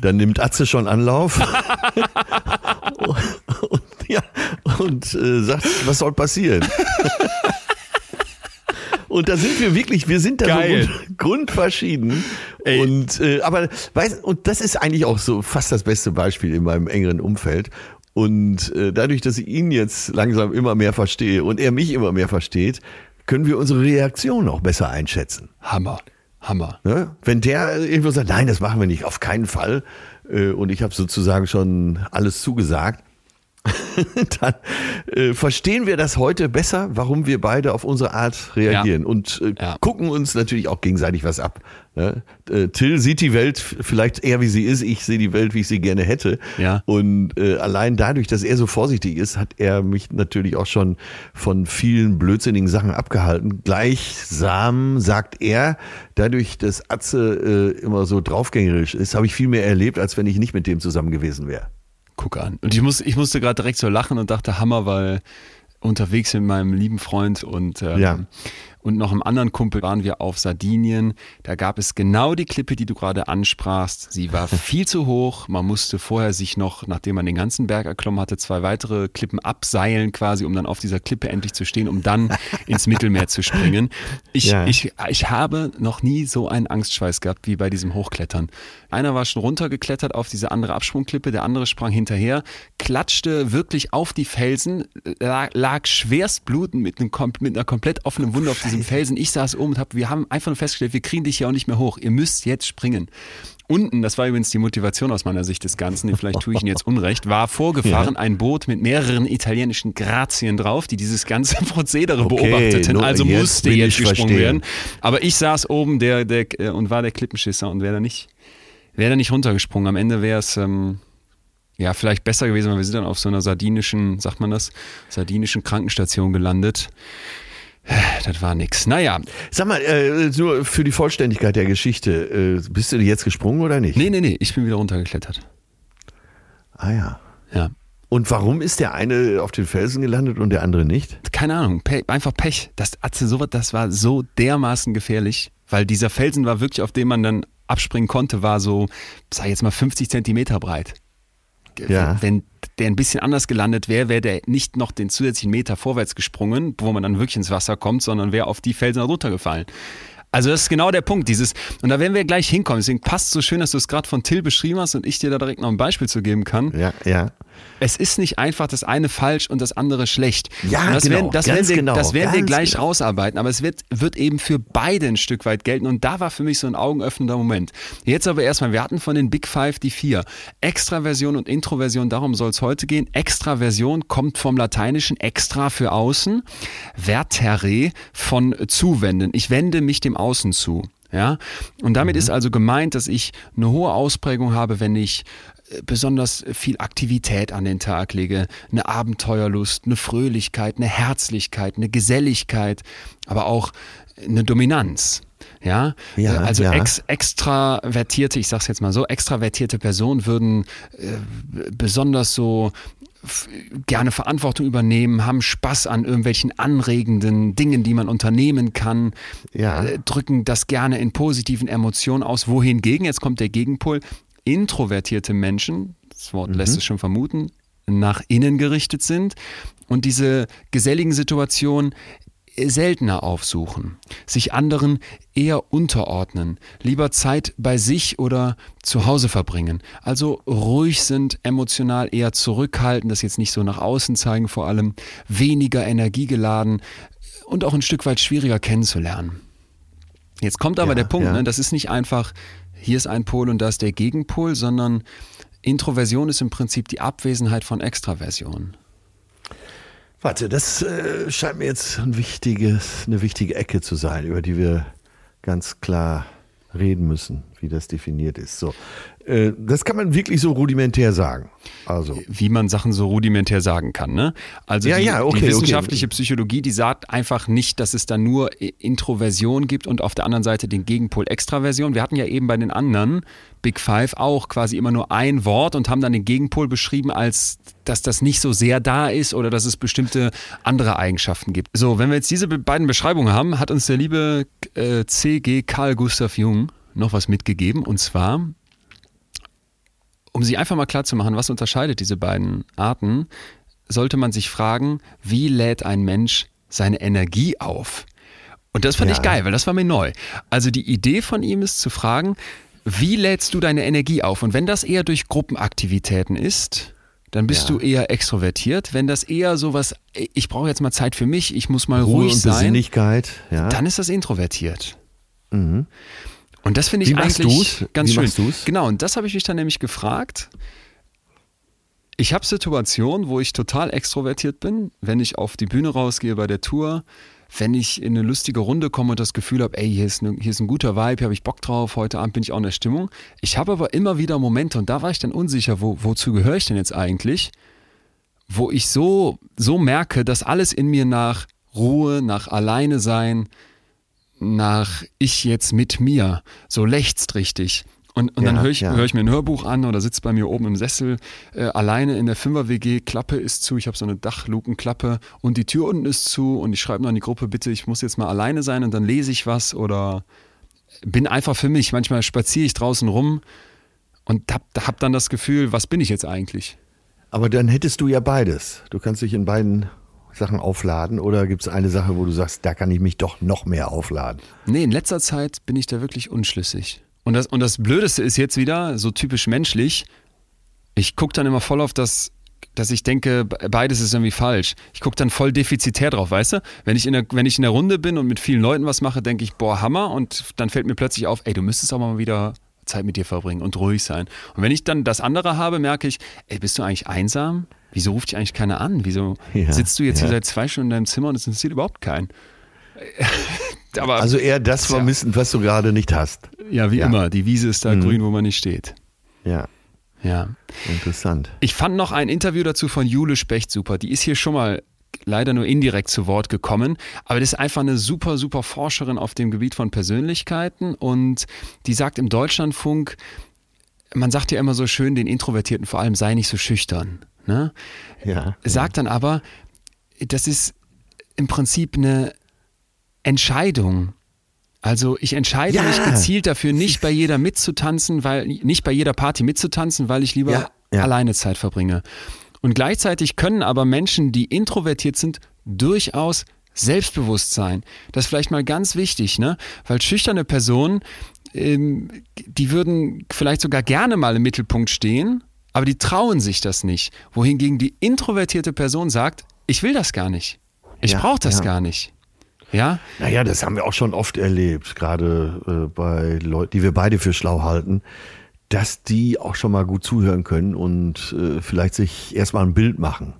Dann nimmt Atze schon Anlauf und, ja, und äh, sagt, was soll passieren? Und da sind wir wirklich, wir sind da Geil. so grund, grundverschieden. Ey. Und äh, aber weiß, und das ist eigentlich auch so fast das beste Beispiel in meinem engeren Umfeld. Und äh, dadurch, dass ich ihn jetzt langsam immer mehr verstehe und er mich immer mehr versteht, können wir unsere Reaktion auch besser einschätzen. Hammer. Hammer. Ne? Wenn der irgendwo sagt, nein, das machen wir nicht, auf keinen Fall, äh, und ich habe sozusagen schon alles zugesagt, dann äh, verstehen wir das heute besser, warum wir beide auf unsere Art reagieren ja. und äh, ja. gucken uns natürlich auch gegenseitig was ab. Ne? Äh, Till sieht die Welt vielleicht eher wie sie ist, ich sehe die Welt, wie ich sie gerne hätte. Ja. Und äh, allein dadurch, dass er so vorsichtig ist, hat er mich natürlich auch schon von vielen blödsinnigen Sachen abgehalten. Gleichsam sagt er, dadurch, dass Atze äh, immer so draufgängerisch ist, habe ich viel mehr erlebt, als wenn ich nicht mit dem zusammen gewesen wäre guck an. Und ich, muss, ich musste gerade direkt so lachen und dachte, Hammer, weil unterwegs mit meinem lieben Freund und ähm, ja und noch einem anderen Kumpel waren wir auf Sardinien. Da gab es genau die Klippe, die du gerade ansprachst. Sie war viel zu hoch. Man musste vorher sich noch, nachdem man den ganzen Berg erklommen hatte, zwei weitere Klippen abseilen quasi, um dann auf dieser Klippe endlich zu stehen, um dann ins Mittelmeer zu springen. Ich, ja. ich, ich habe noch nie so einen Angstschweiß gehabt wie bei diesem Hochklettern. Einer war schon runtergeklettert auf diese andere Absprungklippe, der andere sprang hinterher, klatschte wirklich auf die Felsen, lag, lag schwerst blutend mit, einem, mit einer komplett offenen Wunde auf diesem diesem Felsen. Ich saß oben und hab, wir haben einfach nur festgestellt, wir kriegen dich ja auch nicht mehr hoch. Ihr müsst jetzt springen. Unten, das war übrigens die Motivation aus meiner Sicht des Ganzen, vielleicht tue ich Ihnen jetzt Unrecht, war vorgefahren Ja. ein Boot mit mehreren italienischen Grazien drauf, die dieses ganze Prozedere Okay, beobachteten. Also jetzt musste jetzt gesprungen verstehen. werden. Aber ich saß oben der, der, äh, und war der Klippenschisser und wäre da nicht, wäre da nicht runtergesprungen. Am Ende wäre es ähm, ja vielleicht besser gewesen, weil wir sind dann auf so einer sardinischen, sagt man das, sardinischen Krankenstation gelandet. Das war nix. Naja, Sag mal, äh, nur für die Vollständigkeit der Geschichte, äh, bist du jetzt gesprungen oder nicht? nee, nee, nee, ich bin wieder runtergeklettert. Ah ja. Ja. Und warum ist der eine auf den Felsen gelandet und der andere nicht? keine Ahnung, Pe einfach Pech. Das, Atze, sowas, das war so dermaßen gefährlich, weil dieser Felsen war wirklich, auf dem man dann abspringen konnte, war so, sag ich jetzt mal 50 Zentimeter breit. Ja. Wenn der ein bisschen anders gelandet wäre, wäre der nicht noch den zusätzlichen Meter vorwärts gesprungen, wo man dann wirklich ins Wasser kommt, sondern wäre auf die Felsen runtergefallen. Also das ist genau der Punkt, dieses, und da werden wir gleich hinkommen. Deswegen passt so schön, dass du es gerade von Till beschrieben hast und ich dir da direkt noch ein Beispiel zu geben kann. Ja, ja. Es ist nicht einfach das eine falsch und das andere schlecht. Ja, Und das genau, werden, das werden wir, genau, das werden wir gleich genau. rausarbeiten, aber es wird, wird eben für beide ein Stück weit gelten und da war für mich so ein augenöffnender Moment. Jetzt aber erstmal, wir hatten von den Big Five die vier. Extraversion und Introversion, darum soll es heute gehen. Extraversion kommt vom Lateinischen extra für außen, vertere von zuwenden. Ich wende mich dem Außen zu. Ja, und damit Mhm. ist also gemeint, dass ich eine hohe Ausprägung habe, wenn ich besonders viel Aktivität an den Tag lege, eine Abenteuerlust, eine Fröhlichkeit, eine Herzlichkeit, eine Geselligkeit, aber auch eine Dominanz. Ja, Ja, Äh, also ja. Ex extravertierte, ich sag's jetzt mal so, extravertierte Personen würden äh, besonders so gerne Verantwortung übernehmen, haben Spaß an irgendwelchen anregenden Dingen, die man unternehmen kann, Ja. äh, drücken das gerne in positiven Emotionen aus. Wohingegen, jetzt kommt der Gegenpol, introvertierte Menschen, das Wort lässt es schon vermuten, nach innen gerichtet sind und diese geselligen Situationen seltener aufsuchen, sich anderen eher unterordnen, lieber Zeit bei sich oder zu Hause verbringen, also ruhig sind, emotional eher zurückhaltend, das jetzt nicht so nach außen zeigen vor allem, weniger energiegeladen und auch ein Stück weit schwieriger kennenzulernen. Jetzt kommt aber Ja, der Punkt, ja. ne, das ist nicht einfach, hier ist ein Pol und da ist der Gegenpol, sondern Introversion ist im Prinzip die Abwesenheit von Extraversion. Warte, das äh, scheint mir jetzt ein eine wichtige Ecke zu sein, über die wir ganz klar reden müssen, wie das definiert ist. So, das kann man wirklich so rudimentär sagen. Also, wie man Sachen so rudimentär sagen kann. Ne? Also Ja, die, ja, okay, die okay. wissenschaftliche Psychologie, die sagt einfach nicht, dass es da nur Introversion gibt und auf der anderen Seite den Gegenpol Extraversion. Wir hatten ja eben bei den anderen Big Five auch quasi immer nur ein Wort und haben dann den Gegenpol beschrieben als dass das nicht so sehr da ist oder dass es bestimmte andere Eigenschaften gibt. So, wenn wir jetzt diese be- beiden Beschreibungen haben, hat uns der liebe äh, C.G. Carl Gustav Jung noch was mitgegeben und zwar um sich einfach mal klar zu machen, was unterscheidet diese beiden Arten, sollte man sich fragen, wie lädt ein Mensch seine Energie auf? Und das fand Ja. ich geil, weil das war mir neu. Also die Idee von ihm ist zu fragen, wie lädst du deine Energie auf? Und wenn das eher durch Gruppenaktivitäten ist, dann bist Ja. du eher extrovertiert. Wenn das eher sowas, ich brauche jetzt mal Zeit für mich, ich muss mal Ruhe ruhig und sein. Ja. dann ist das introvertiert. Und das finde ich Wie machst eigentlich du's? ganz Wie schön. machst du's? Genau, und das habe ich mich dann nämlich gefragt. Ich habe Situationen, wo ich total extrovertiert bin, wenn ich auf die Bühne rausgehe bei der Tour, wenn ich in eine lustige Runde komme und das Gefühl habe, ey, hier ist, eine, hier ist ein guter Vibe, hier habe ich Bock drauf, heute Abend bin ich auch in der Stimmung. Ich habe aber immer wieder Momente, und da war ich dann unsicher, wo, wozu gehöre ich denn jetzt eigentlich, wo ich so, so merke, dass alles in mir nach Ruhe, nach Alleine sein, nach ich jetzt mit mir, so lechzt richtig. Und, und Ja, dann höre ich, ja. hör ich mir ein Hörbuch an oder sitze bei mir oben im Sessel äh, alleine in der Fünfer-WG, Klappe ist zu, ich habe so eine Dachlukenklappe und die Tür unten ist zu und ich schreibe noch in die Gruppe, bitte, ich muss jetzt mal alleine sein und dann lese ich was oder bin einfach für mich. Manchmal spaziere ich draußen rum und hab, hab dann das Gefühl, was bin ich jetzt eigentlich? Aber dann hättest du ja beides. Du kannst dich in beiden Sachen aufladen oder gibt es eine Sache, wo du sagst, da kann ich mich doch noch mehr aufladen? Nee, in letzter Zeit bin ich da wirklich unschlüssig. Und das, und das Blödeste ist jetzt wieder, so typisch menschlich, ich gucke dann immer voll auf das, dass ich denke, beides ist irgendwie falsch. Ich gucke dann voll defizitär drauf, weißt du? Wenn ich, in der, wenn ich in der Runde bin und mit vielen Leuten was mache, denke ich, boah, Hammer. Und dann fällt mir plötzlich auf, ey, du müsstest auch mal wieder Zeit mit dir verbringen und ruhig sein. Und wenn ich dann das andere habe, merke ich, ey, bist du eigentlich einsam? Wieso ruft dich eigentlich keiner an? Wieso ja, sitzt du jetzt ja. hier seit zwei Stunden in deinem Zimmer und es interessiert überhaupt keinen? Aber, also eher das vermissen, was du gerade nicht hast. Ja, wie immer. Die Wiese ist da mhm. grün, wo man nicht steht. Ja. Ja. Interessant. Ich fand noch ein Interview dazu von Jule Specht super. Die ist hier schon mal leider nur indirekt zu Wort gekommen, aber das ist einfach eine super, super Forscherin auf dem Gebiet von Persönlichkeiten und die sagt im Deutschlandfunk, man sagt ja immer so schön, den Introvertierten vor allem sei nicht so schüchtern. Ne? Ja. Sagt dann aber, das ist im Prinzip eine Entscheidung. Also ich entscheide ja. mich gezielt dafür, nicht bei jeder mitzutanzen, weil nicht bei jeder Party mitzutanzen, weil ich lieber ja, ja. alleine Zeit verbringe. Und gleichzeitig können aber Menschen, die introvertiert sind, durchaus selbstbewusst sein. Das ist vielleicht mal ganz wichtig, ne? Weil schüchterne Personen, ähm, die würden vielleicht sogar gerne mal im Mittelpunkt stehen, aber die trauen sich das nicht. Wohingegen die introvertierte Person sagt, ich will das gar nicht. Ich ja, brauche das ja. gar nicht. Ja? Naja, das haben wir auch schon oft erlebt, gerade äh, bei Leuten, die wir beide für schlau halten, dass die auch schon mal gut zuhören können und äh, vielleicht sich erstmal ein Bild machen.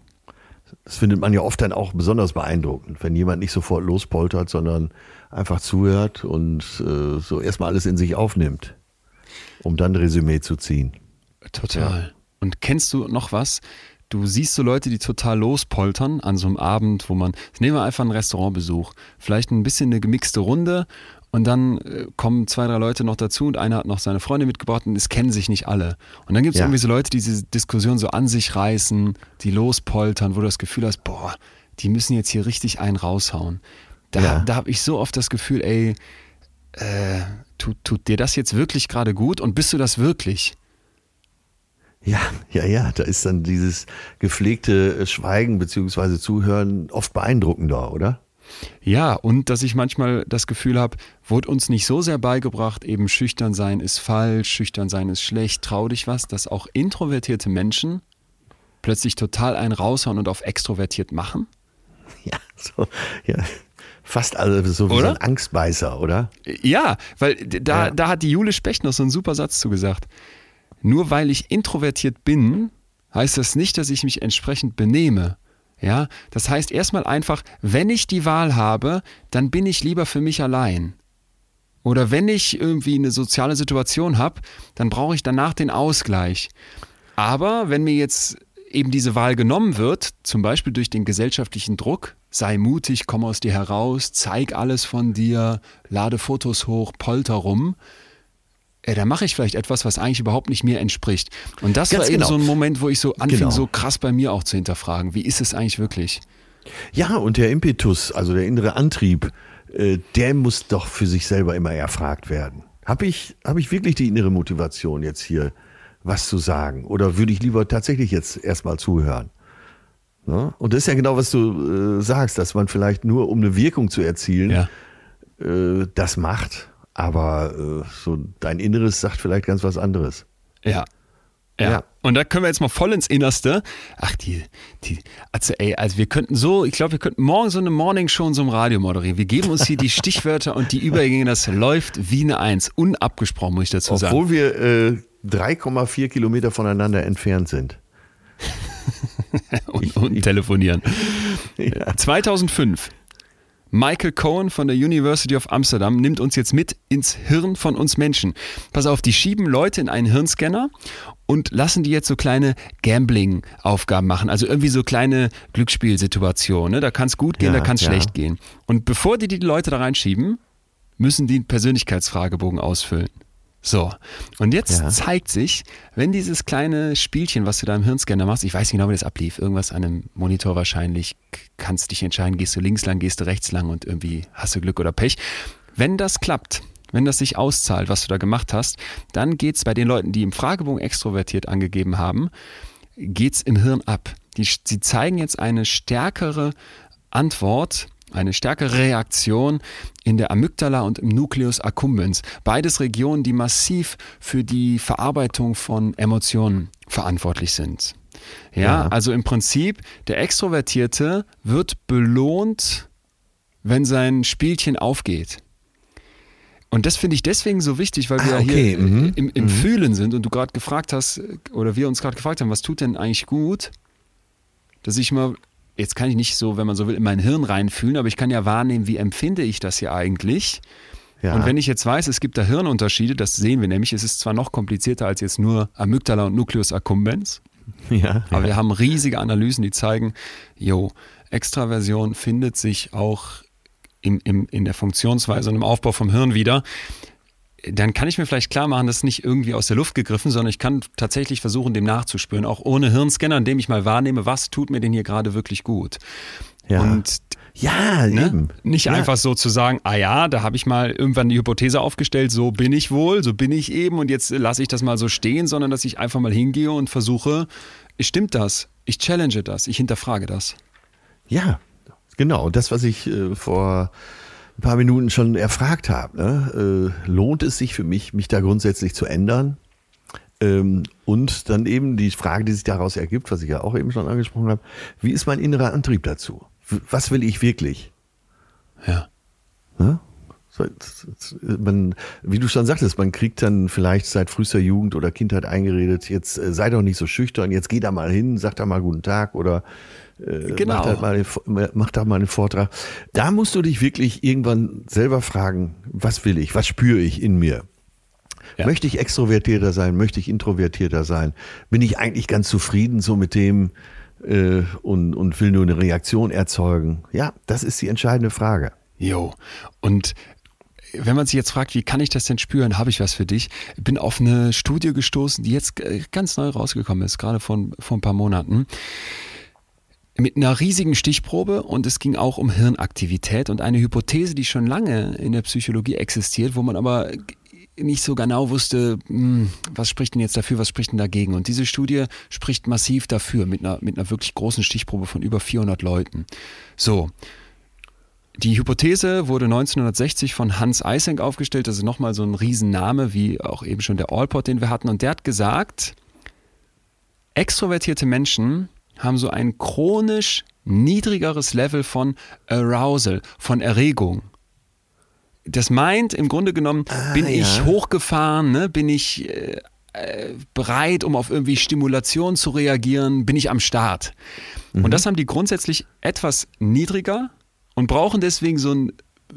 Das findet man ja oft dann auch besonders beeindruckend, wenn jemand nicht sofort lospoltert, sondern einfach zuhört und äh, so erstmal alles in sich aufnimmt, um dann ein Resümee zu ziehen. Total. Ja. Und kennst du noch was? Du siehst so Leute, die total lospoltern an so einem Abend, wo man, nehmen wir einfach einen Restaurantbesuch, vielleicht ein bisschen eine gemixte Runde und dann äh, kommen zwei, drei Leute noch dazu und einer hat noch seine Freunde mitgebracht und es kennen sich nicht alle. Und dann gibt es ja. irgendwie so Leute, die diese Diskussion so an sich reißen, die lospoltern, wo du das Gefühl hast, boah, die müssen jetzt hier richtig einen raushauen. Da, ja. da habe ich so oft das Gefühl, ey, äh, tut, tut dir das jetzt wirklich gerade gut und bist du das wirklich? Ja, ja, ja, da ist dann dieses gepflegte Schweigen beziehungsweise Zuhören oft beeindruckender, oder? Ja, und dass ich manchmal das Gefühl habe, wurde uns nicht so sehr beigebracht, eben schüchtern sein ist falsch, schüchtern sein ist schlecht, trau dich was, dass auch introvertierte Menschen plötzlich total einen raushauen und auf extrovertiert machen? Ja, so, ja. Fast also so wie oder? so ein Angstbeißer, oder? Ja, weil da, ja. da hat die Jule Specht noch so einen super Satz zu gesagt. Nur weil ich introvertiert bin, heißt das nicht, dass ich mich entsprechend benehme. Ja, das heißt erstmal einfach, wenn ich die Wahl habe, dann bin ich lieber für mich allein. Oder wenn ich irgendwie eine soziale Situation habe, dann brauche ich danach den Ausgleich. Aber wenn mir jetzt eben diese Wahl genommen wird, zum Beispiel durch den gesellschaftlichen Druck, sei mutig, komm aus dir heraus, zeig alles von dir, lade Fotos hoch, polter rum, ey, da mache ich vielleicht etwas, was eigentlich überhaupt nicht mir entspricht. Und das Ganz war eben genau. so ein Moment, wo ich so anfing, genau. so krass bei mir auch zu hinterfragen. Wie ist es eigentlich wirklich? Ja, und der Impetus, also der innere Antrieb, äh, der muss doch für sich selber immer erfragt werden. Habe ich, hab ich wirklich die innere Motivation, jetzt hier was zu sagen? Oder würde ich lieber tatsächlich jetzt erstmal zuhören? Ne? Und das ist ja genau, was du äh, sagst, dass man vielleicht nur, um eine Wirkung zu erzielen, ja. äh, das macht aber äh, so dein Inneres sagt vielleicht ganz was anderes. Ja. Ja. ja. Und da können wir jetzt mal voll ins Innerste. Ach, die, die, also ey, also wir könnten so, ich glaube, wir könnten morgen so eine Morning Show in so einem Radio moderieren. Wir geben uns hier die Stichwörter und die Übergänge, das läuft wie eine Eins. Unabgesprochen, muss ich dazu sagen. Obwohl wir äh, 3,4 Kilometer voneinander entfernt sind. und, und telefonieren. Ja. 2005 Michael Cohen von der University of Amsterdam nimmt uns jetzt mit ins Hirn von uns Menschen. Pass auf, die schieben Leute in einen Hirnscanner und lassen die jetzt so kleine Gambling-Aufgaben machen. Also irgendwie so kleine Glücksspielsituationen. Ne? Da kann es gut gehen, ja, da kann es ja. schlecht gehen. Und bevor die die Leute da reinschieben, müssen die einen Persönlichkeitsfragebogen ausfüllen. So, und jetzt ja. zeigt sich, wenn dieses kleine Spielchen, was du da im Hirnscanner machst, ich weiß nicht genau, wie das ablief, irgendwas an einem Monitor wahrscheinlich, kannst dich entscheiden, gehst du links lang, gehst du rechts lang und irgendwie hast du Glück oder Pech. Wenn das klappt, wenn das sich auszahlt, was du da gemacht hast, dann geht es bei den Leuten, die im Fragebogen extrovertiert angegeben haben, geht es im Hirn ab. Die, sie zeigen jetzt eine stärkere Antwort eine stärkere Reaktion in der Amygdala und im Nucleus accumbens. Beides Regionen, die massiv für die Verarbeitung von Emotionen verantwortlich sind. Ja, Ja. also im Prinzip, der Extrovertierte wird belohnt, wenn sein Spielchen aufgeht. Und das finde ich deswegen so wichtig, weil wir Ah, ja okay, hier mhm, im, im Fühlen sind und du gerade gefragt hast, oder wir uns gerade gefragt haben, was tut denn eigentlich gut, dass ich mal, jetzt kann ich nicht so, wenn man so will, in mein Hirn reinfühlen, aber ich kann ja wahrnehmen, wie empfinde ich das hier eigentlich. Ja. Und wenn ich jetzt weiß, es gibt da Hirnunterschiede, das sehen wir nämlich, es ist zwar noch komplizierter als jetzt nur Amygdala und Nucleus accumbens, ja, aber wir haben riesige Analysen, die zeigen, jo, Extraversion findet sich auch im, im, in der Funktionsweise und im Aufbau vom Hirn wieder. Dann kann ich mir vielleicht klar machen, das ist nicht irgendwie aus der Luft gegriffen, sondern ich kann tatsächlich versuchen, dem nachzuspüren, auch ohne Hirnscanner, indem ich mal wahrnehme, was tut mir denn hier gerade wirklich gut. ja. Und ja, ne? eben. nicht ja. einfach so zu sagen, ah ja, da habe ich mal irgendwann die Hypothese aufgestellt, so bin ich wohl, so bin ich eben und jetzt lasse ich das mal so stehen, sondern dass ich einfach mal hingehe und versuche, stimmt das? Ich challenge das, ich hinterfrage das. Ja, genau. Das, was ich äh, vor ein paar Minuten schon erfragt habe. Ne? Äh, lohnt es sich für mich, mich da grundsätzlich zu ändern? Ähm, und dann eben die Frage, die sich daraus ergibt, was ich ja auch eben schon angesprochen habe, wie ist mein innerer Antrieb dazu? Was will ich wirklich? Ja. Ne? Man, wie du schon sagtest, man kriegt dann vielleicht seit frühester Jugend oder Kindheit eingeredet, jetzt äh, sei doch nicht so schüchtern, jetzt geh da mal hin, sag da mal guten Tag oder äh, Genau. mach, da mal, mach da mal einen Vortrag. Da musst du dich wirklich irgendwann selber fragen, was will ich, was spüre ich in mir? Ja. Möchte ich extrovertierter sein? Möchte ich introvertierter sein? Bin ich eigentlich ganz zufrieden so mit dem äh, und, und will nur eine Reaktion erzeugen? Ja, das ist die entscheidende Frage. Jo. Und wenn man sich jetzt fragt, wie kann ich das denn spüren, habe ich was für dich. Bin auf eine Studie gestoßen, die jetzt äh, ganz neu rausgekommen ist, gerade vor, vor ein paar Monaten. Mit einer riesigen Stichprobe und es ging auch um Hirnaktivität und eine Hypothese, die schon lange in der Psychologie existiert, wo man aber nicht so genau wusste, hm, was spricht denn jetzt dafür, was spricht denn dagegen. Und diese Studie spricht massiv dafür, mit einer, mit einer wirklich großen Stichprobe von über 400 Leuten. So, die Hypothese wurde 1960 von Hans Eysenck aufgestellt. Das ist nochmal so ein Riesenname, wie auch eben schon der Allport, den wir hatten. Und der hat gesagt, extrovertierte Menschen haben so ein chronisch niedrigeres Level von Arousal, von Erregung. Das meint im Grunde genommen, bin ja. ich hochgefahren, ne? bin ich äh, äh, bereit, um auf irgendwie Stimulation zu reagieren, bin ich am Start. Und das haben die grundsätzlich etwas niedriger und brauchen deswegen so ein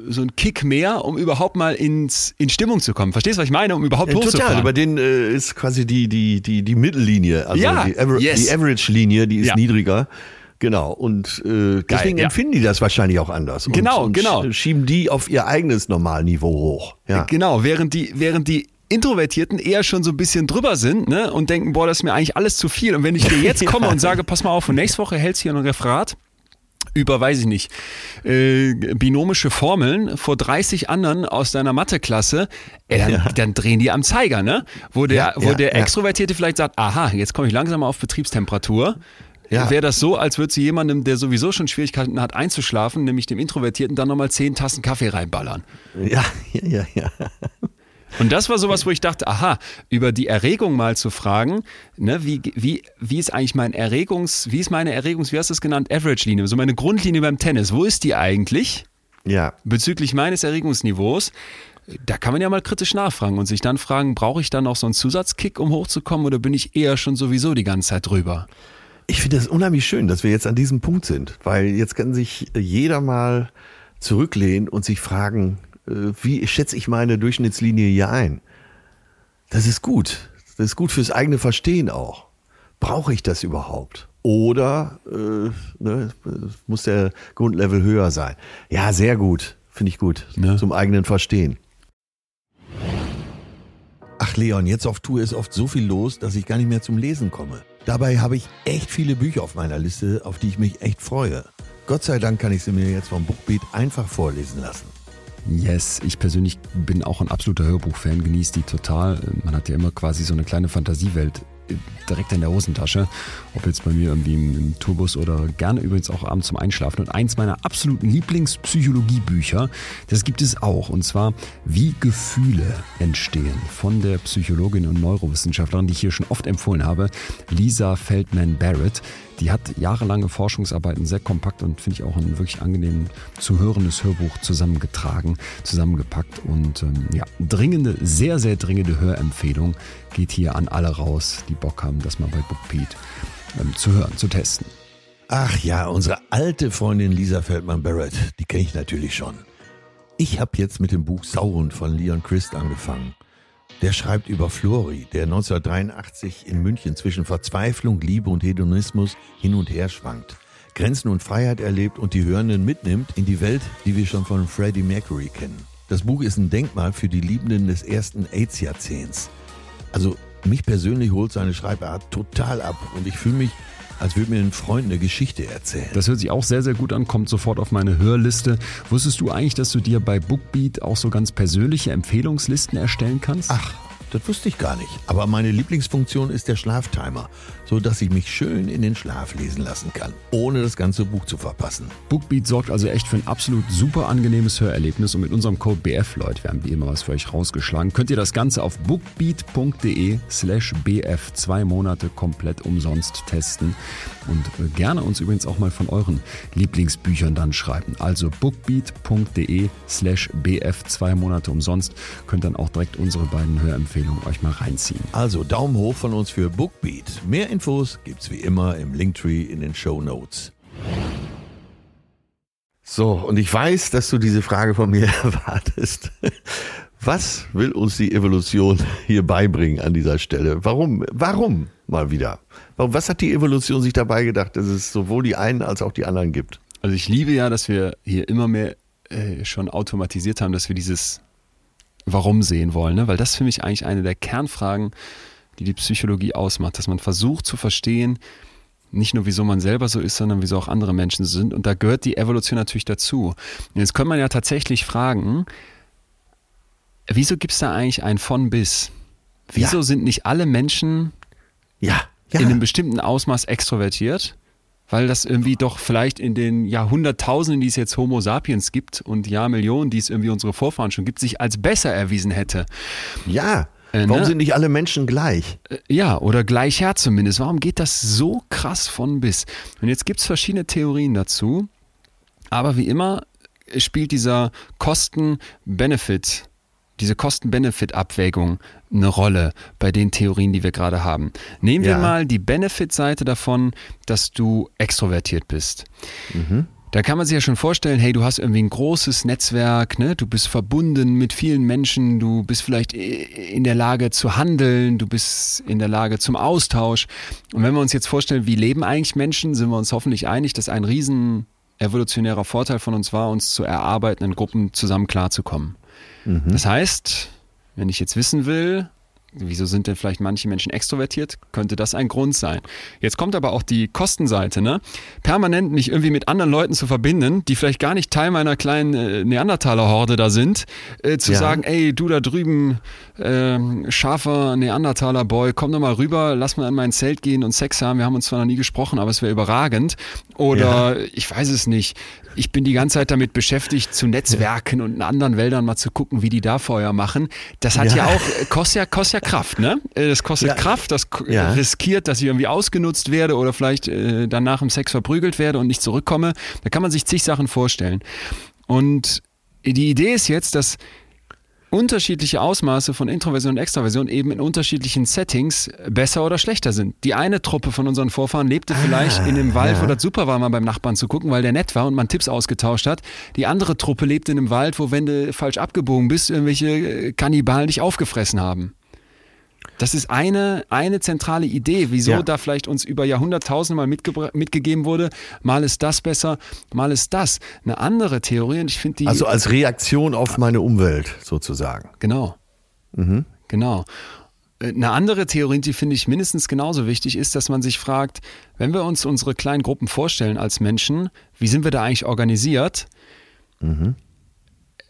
so ein Kick mehr, um überhaupt mal ins, in Stimmung zu kommen. Verstehst du, was ich meine? Um überhaupt Ja, hochzufahren. total, über den äh, ist quasi die, die, die, die Mittellinie, also Ja, die, Aver yes. die Average-Linie, die ist Ja. niedriger. Genau, und äh, deswegen ja. empfinden die das wahrscheinlich auch anders. Und, Genau, und genau. sch- Schieben die auf ihr eigenes Normalniveau hoch. Ja. Genau, während die, während die Introvertierten eher schon so ein bisschen drüber sind ne, und denken, boah, das ist mir eigentlich alles zu viel. Und wenn ich dir jetzt komme und sage, pass mal auf, und nächste Woche hältst du hier ein Referat über, weiß ich nicht, äh, binomische Formeln vor 30 anderen aus deiner Matheklasse, ey, dann, Ja. dann drehen die am Zeiger, ne? Wo der, Ja, wo ja, der. Extrovertierte vielleicht sagt, aha, jetzt komme ich langsam mal auf Betriebstemperatur. Ja. Wäre das so, als würdest du jemandem, der sowieso schon Schwierigkeiten hat einzuschlafen, nämlich dem Introvertierten, dann nochmal 10 Tassen Kaffee reinballern. Ja, ja, ja, ja. Und das war sowas, wo ich dachte, aha, über die Erregung mal zu fragen, ne, wie, wie, wie ist eigentlich mein Erregungs, wie ist meine Erregungs, wie hast du es genannt, Average-Linie, so meine Grundlinie beim Tennis, wo ist die eigentlich Ja, bezüglich meines Erregungsniveaus? Da kann man ja mal kritisch nachfragen und sich dann fragen, brauche ich dann noch so einen Zusatzkick, um hochzukommen oder bin ich eher schon sowieso die ganze Zeit drüber? Ich finde es unheimlich schön, dass wir jetzt an diesem Punkt sind, weil jetzt kann sich jeder mal zurücklehnen und sich fragen, wie schätze ich meine Durchschnittslinie hier ein? Das ist gut. Das ist gut fürs eigene Verstehen auch. Brauche ich das überhaupt? Oder äh, ne, muss der Grundlevel höher sein? Ja, sehr gut. Finde ich gut. Ne? Zum eigenen Verstehen. Ach Leon, jetzt auf Tour ist oft so viel los, dass ich gar nicht mehr zum Lesen komme. Dabei habe ich echt viele Bücher auf meiner Liste, auf die ich mich echt freue. Gott sei Dank kann ich sie mir jetzt vom Buchbeat einfach vorlesen lassen. Yes, ich persönlich bin auch ein absoluter Hörbuchfan, genieße die total. Man hat ja immer quasi so eine kleine Fantasiewelt direkt in der Hosentasche. Ob jetzt bei mir irgendwie im, im Tourbus oder gerne übrigens auch abends zum Einschlafen. Und eins meiner absoluten Lieblingspsychologiebücher, das gibt es auch. Und zwar Wie Gefühle entstehen von der Psychologin und Neurowissenschaftlerin, die ich hier schon oft empfohlen habe, Lisa Feldman Barrett. Die hat jahrelange Forschungsarbeiten sehr kompakt und finde ich auch ein wirklich angenehm zu hörendes Hörbuch zusammengetragen, zusammengepackt und ähm, ja, dringende, sehr, sehr dringende Hörempfehlung geht hier an alle raus, die Bock haben, das mal bei Bookbeat ähm, zu hören, zu testen. Ach ja, unsere alte Freundin Lisa Feldman Barrett, die kenne ich natürlich schon. Ich habe jetzt mit dem Buch Sauron von Leon Christ angefangen. Der schreibt über Flori, der 1983 in München zwischen Verzweiflung, Liebe und Hedonismus hin und her schwankt. Grenzen und Freiheit erlebt und die Hörenden mitnimmt in die Welt, die wir schon von Freddie Mercury kennen. Das Buch ist ein Denkmal für die Liebenden des ersten AIDS-Jahrzehnts. Also mich persönlich holt seine Schreibart total ab und ich fühle mich als würde mir ein Freund eine Geschichte erzählen. Das hört sich auch sehr, sehr gut an, kommt sofort auf meine Hörliste. Wusstest du eigentlich, dass du dir bei Bookbeat auch so ganz persönliche Empfehlungslisten erstellen kannst? Ach, das wusste ich gar nicht. Aber meine Lieblingsfunktion ist der Schlaftimer, so dass ich mich schön in den Schlaf lesen lassen kann, ohne das ganze Buch zu verpassen. Bookbeat sorgt also echt für ein absolut super angenehmes Hörerlebnis und mit unserem Code BF, Leute, wir haben wie immer was für euch rausgeschlagen, könnt ihr das Ganze auf bookbeat.de slash BF zwei Monate komplett umsonst testen und äh, gerne uns übrigens auch mal von euren Lieblingsbüchern dann schreiben. Also bookbeat.de slash BF zwei Monate umsonst, könnt dann auch direkt unsere beiden Hörempfehlungen euch mal reinziehen. Also Daumen hoch von uns für Bookbeat. Mehr Infos gibt's wie immer im Linktree in den Show Notes. So, und ich weiß, dass du diese Frage von mir erwartest. Was will uns die Evolution hier beibringen an dieser Stelle? Warum? Warum mal wieder? Was hat die Evolution sich dabei gedacht, dass es sowohl die einen als auch die anderen gibt? Also ich liebe ja, dass wir hier immer mehr äh, schon automatisiert haben, dass wir dieses Warum sehen wollen, ne? weil das für mich eigentlich eine der Kernfragen, die die Psychologie ausmacht, dass man versucht zu verstehen, nicht nur wieso man selber so ist, sondern wieso auch andere Menschen so sind. Und da gehört die Evolution natürlich dazu. Und jetzt kann man ja tatsächlich fragen, wieso gibt es da eigentlich ein von bis? Wieso ja. sind nicht alle Menschen ja, ja. in einem bestimmten Ausmaß extrovertiert? Weil das irgendwie doch vielleicht in den Jahrhunderttausenden, die es jetzt Homo sapiens gibt und Jahrmillionen, die es irgendwie unsere Vorfahren schon gibt, sich als besser erwiesen hätte. Ja. Äh, Warum ne? sind nicht alle Menschen gleich? Äh, ja, oder gleich her zumindest. Warum geht das so krass von bis? Und jetzt gibt es verschiedene Theorien dazu. Aber wie immer spielt dieser Kosten-Benefit diese Kosten-Benefit-Abwägung eine Rolle bei den Theorien, die wir gerade haben. Nehmen wir ja. mal die Benefit-Seite davon, dass du extrovertiert bist. Mhm. Da kann man sich ja schon vorstellen, hey, du hast irgendwie ein großes Netzwerk, ne? du bist verbunden mit vielen Menschen, du bist vielleicht in der Lage zu handeln, du bist in der Lage zum Austausch. Und wenn wir uns jetzt vorstellen, wie leben eigentlich Menschen, sind wir uns hoffentlich einig, dass ein riesen evolutionärer Vorteil von uns war, uns zu erarbeiten, in Gruppen zusammen klarzukommen. Mhm. Das heißt, wenn ich jetzt wissen will, Wieso sind denn vielleicht manche Menschen extrovertiert? Könnte das ein Grund sein? Jetzt kommt aber auch die Kostenseite, ne? Permanent mich irgendwie mit anderen Leuten zu verbinden, die vielleicht gar nicht Teil meiner kleinen äh, Neandertaler-Horde da sind, äh, zu ja. sagen, ey, du da drüben, äh, scharfer Neandertaler-Boy, komm doch mal rüber, lass mal in mein Zelt gehen und Sex haben. Wir haben uns zwar noch nie gesprochen, aber es wäre überragend. Oder ja. ich weiß es nicht. Ich bin die ganze Zeit damit beschäftigt, zu Netzwerken ja. und in anderen Wäldern mal zu gucken, wie die da Feuer machen. Das hat ja, auch, kostet ja, kostet ja Kraft, ne? Äh, das kostet ja. Kraft, das ja. riskiert, dass ich irgendwie ausgenutzt werde oder vielleicht äh, danach im Sex verprügelt werde und nicht zurückkomme. Da kann man sich zig Sachen vorstellen. Und die Idee ist jetzt, dass unterschiedliche Ausmaße von Introversion und Extraversion eben in unterschiedlichen Settings besser oder schlechter sind. Die eine Truppe von unseren Vorfahren lebte vielleicht ah, in einem Wald, ja. wo das super war, mal beim Nachbarn zu gucken, weil der nett war und man Tipps ausgetauscht hat. Die andere Truppe lebte in einem Wald, wo, wenn du falsch abgebogen bist, irgendwelche äh, Kannibalen dich aufgefressen haben. Das ist eine, eine zentrale Idee, wieso ja. da vielleicht uns über Jahrhunderttausende mal mitgegeben wurde, mal ist das besser, mal ist das. Eine andere Theorie, und ich finde die. Also als Reaktion auf meine Umwelt sozusagen. Genau. Mhm. Genau. Äh, eine andere Theorie, die finde ich mindestens genauso wichtig, ist, dass man sich fragt, wenn wir uns unsere kleinen Gruppen vorstellen als Menschen, wie sind wir da eigentlich organisiert? Mhm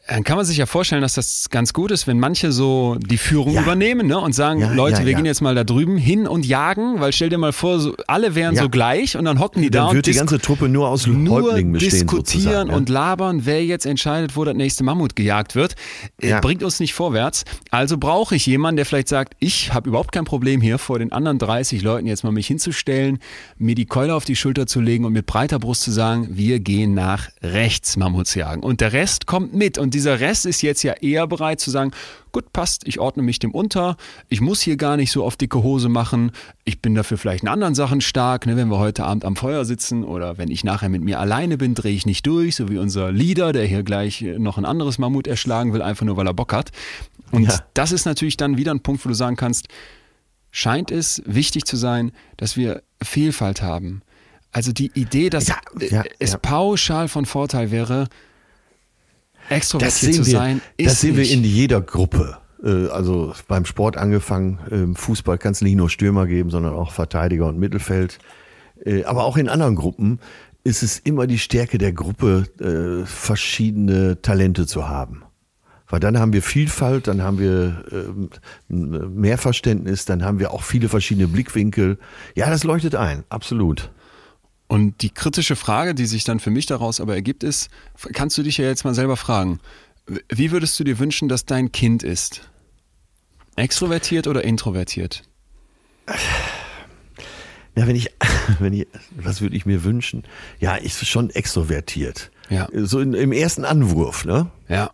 Dann kann man sich ja vorstellen, dass das ganz gut ist, wenn manche so die Führung Ja. übernehmen ne, und sagen, Ja, Leute, ja, wir gehen jetzt mal da drüben hin und jagen, weil stell dir mal vor, so, alle wären so gleich und dann hocken die da Dann und wird die ganze Truppe nur aus nur Häuptlingen bestehen diskutieren und labern, wer jetzt entscheidet, wo das nächste Mammut gejagt wird, äh, bringt uns nicht vorwärts. Also brauche ich jemanden, der vielleicht sagt, ich habe überhaupt kein Problem hier vor den anderen 30 Leuten jetzt mal mich hinzustellen, mir die Keule auf die Schulter zu legen und mit breiter Brust zu sagen, wir gehen nach rechts Mammuts jagen. Und der Rest kommt mit. Und dieser Rest ist jetzt ja eher bereit zu sagen, gut, passt, ich ordne mich dem unter, ich muss hier gar nicht so auf dicke Hose machen, ich bin dafür vielleicht in anderen Sachen stark, ne, wenn wir heute Abend am Feuer sitzen oder wenn ich nachher mit mir alleine bin, drehe ich nicht durch, so wie unser Leader, der hier gleich äh, noch ein anderes Mammut erschlagen will, einfach nur weil er Bock hat. Und Ja. das ist natürlich dann wieder ein Punkt, wo du sagen kannst, scheint es wichtig zu sein, dass wir Vielfalt haben. Also die Idee, dass Ja, ja, es pauschal von Vorteil wäre, extrovertiert zu wir, sein, ist das sehen wir nicht. in jeder Gruppe. Äh, Also beim Sport angefangen, im Fußball kann es nicht nur Stürmer geben, sondern auch Verteidiger und Mittelfeld. Äh, Aber auch in anderen Gruppen ist es immer die Stärke der Gruppe, äh, verschiedene Talente zu haben. Weil dann haben wir Vielfalt, dann haben wir ähm, mehr Verständnis, dann haben wir auch viele verschiedene Blickwinkel. Ja, das leuchtet ein, absolut. Und die kritische Frage, die sich dann für mich daraus aber ergibt, ist, kannst du dich ja jetzt mal selber fragen, wie würdest du dir wünschen, dass dein Kind ist? Extrovertiert oder introvertiert? Ja, wenn ich, wenn ich, was würde ich mir wünschen? Ja, ist schon extrovertiert. Ja. So in, im ersten Anwurf, ne? Ja.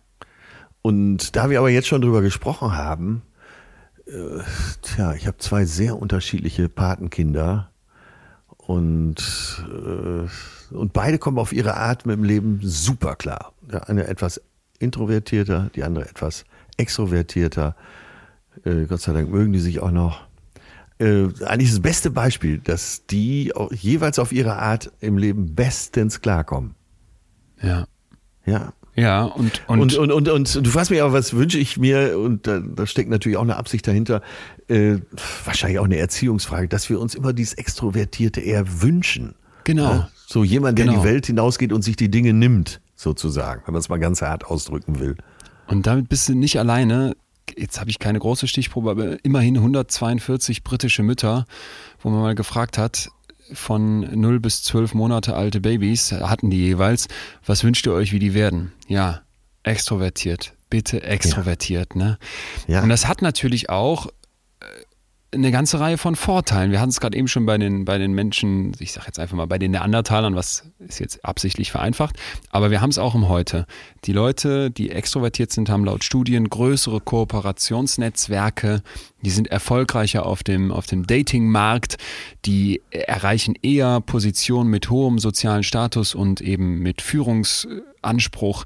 Und da wir aber jetzt schon drüber gesprochen haben, äh, tja, ich habe zwei sehr unterschiedliche Patenkinder und, äh, und beide kommen auf ihre Art mit dem Leben super klar. Der eine etwas introvertierter, die andere etwas extrovertierter. Äh, Gott sei Dank mögen die sich auch noch. Äh, eigentlich das beste Beispiel, dass die jeweils auf ihre Art im Leben bestens klarkommen. Ja. Ja, Ja, und, und, und, und, und, du fragst mich aber, was wünsche ich mir? Und da, da steckt natürlich auch eine Absicht dahinter. Äh, wahrscheinlich auch eine Erziehungsfrage, dass wir uns immer dieses Extrovertierte eher wünschen. Genau. Ja? So jemand, der Genau. in die Welt hinausgeht und sich die Dinge nimmt, sozusagen, wenn man es mal ganz hart ausdrücken will. Und damit bist du nicht alleine. Jetzt habe ich keine große Stichprobe, aber immerhin 142 britische Mütter, wo man mal gefragt hat, von 0 bis 12 Monate alte Babys hatten die jeweils, was wünscht ihr euch, wie die werden? Ja, extrovertiert. Bitte extrovertiert, ne? Ja. Und das hat natürlich auch eine ganze Reihe von Vorteilen. Wir hatten es gerade eben schon bei den, bei den Menschen, ich sage jetzt einfach mal bei den Neandertalern, was ist jetzt absichtlich vereinfacht, aber wir haben es auch im Heute. Die Leute, die extrovertiert sind, haben laut Studien größere Kooperationsnetzwerke, die sind erfolgreicher auf dem, auf dem Datingmarkt, die erreichen eher Positionen mit hohem sozialen Status und eben mit Führungsanspruch.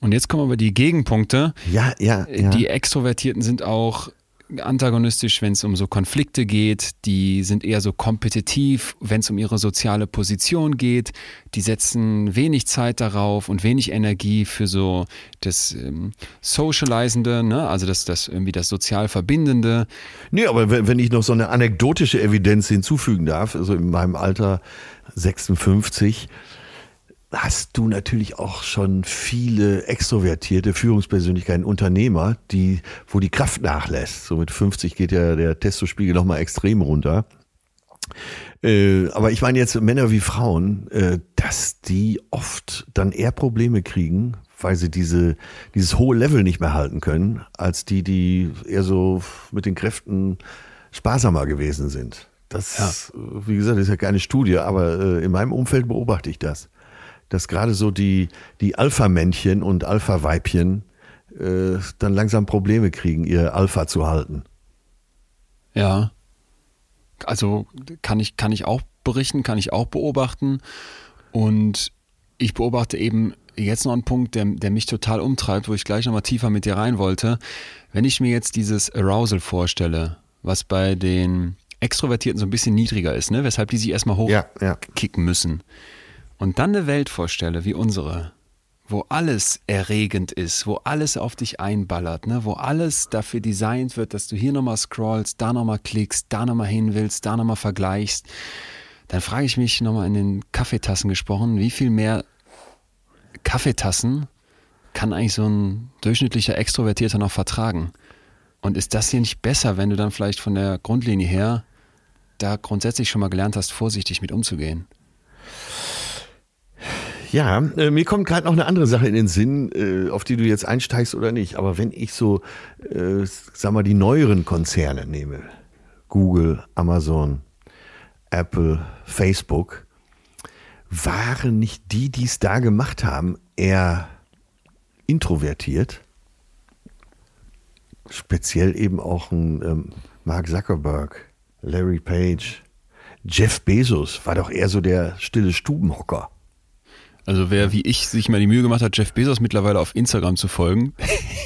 Und jetzt kommen aber die Gegenpunkte. Ja, ja, ja. Die Extrovertierten sind auch antagonistisch, wenn es um so Konflikte geht. Die sind eher so kompetitiv, wenn es um ihre soziale Position geht. Die setzen wenig Zeit darauf und wenig Energie für so das ähm, Socializende, ne? also das, das irgendwie das sozial Verbindende. Nee, aber wenn, wenn ich noch so eine anekdotische Evidenz hinzufügen darf, also in meinem Alter 56, hast du natürlich auch schon viele extrovertierte Führungspersönlichkeiten, Unternehmer, die, wo die Kraft nachlässt. So mit 50 geht ja der Testospiegel nochmal extrem runter. Äh, aber ich meine jetzt Männer wie Frauen, äh, dass die oft dann eher Probleme kriegen, weil sie diese, dieses hohe Level nicht mehr halten können, als die, die eher so mit den Kräften sparsamer gewesen sind. Das, äh, wie gesagt, ist ja keine Studie, aber äh, in meinem Umfeld beobachte ich das. Dass gerade so die, die Alpha-Männchen und Alpha-Weibchen äh, dann langsam Probleme kriegen, ihr Alpha zu halten. Ja. Also kann ich, kann ich auch berichten, kann ich auch beobachten. Und ich beobachte eben jetzt noch einen Punkt, der, der mich total umtreibt, wo ich gleich nochmal tiefer mit dir rein wollte. Wenn ich mir jetzt dieses Arousal vorstelle, was bei den Extrovertierten so ein bisschen niedriger ist, ne? weshalb die sich erstmal Ja, ja. hochkicken müssen. Und dann eine Welt vorstelle wie unsere, wo alles erregend ist, wo alles auf dich einballert, ne? wo alles dafür designt wird, dass du hier nochmal scrollst, da nochmal klickst, da nochmal hin willst, da nochmal vergleichst, dann frage ich mich nochmal in den Kaffeetassen gesprochen, wie viel mehr Kaffeetassen kann eigentlich so ein durchschnittlicher Extrovertierter noch vertragen? Und ist das hier nicht besser, wenn du dann vielleicht von der Grundlinie her da grundsätzlich schon mal gelernt hast, vorsichtig mit umzugehen? Ja, äh, mir kommt gerade noch eine andere Sache in den Sinn, äh, auf die du jetzt einsteigst oder nicht. Aber wenn ich so, äh, sag mal, die neueren Konzerne nehme, Google, Amazon, Apple, Facebook, waren nicht die, die es da gemacht haben, eher introvertiert? Speziell eben auch ein ähm, Mark Zuckerberg, Larry Page, Jeff Bezos war doch eher so der stille Stubenhocker. Also wer wie ich sich mal die Mühe gemacht hat, Jeff Bezos mittlerweile auf Instagram zu folgen.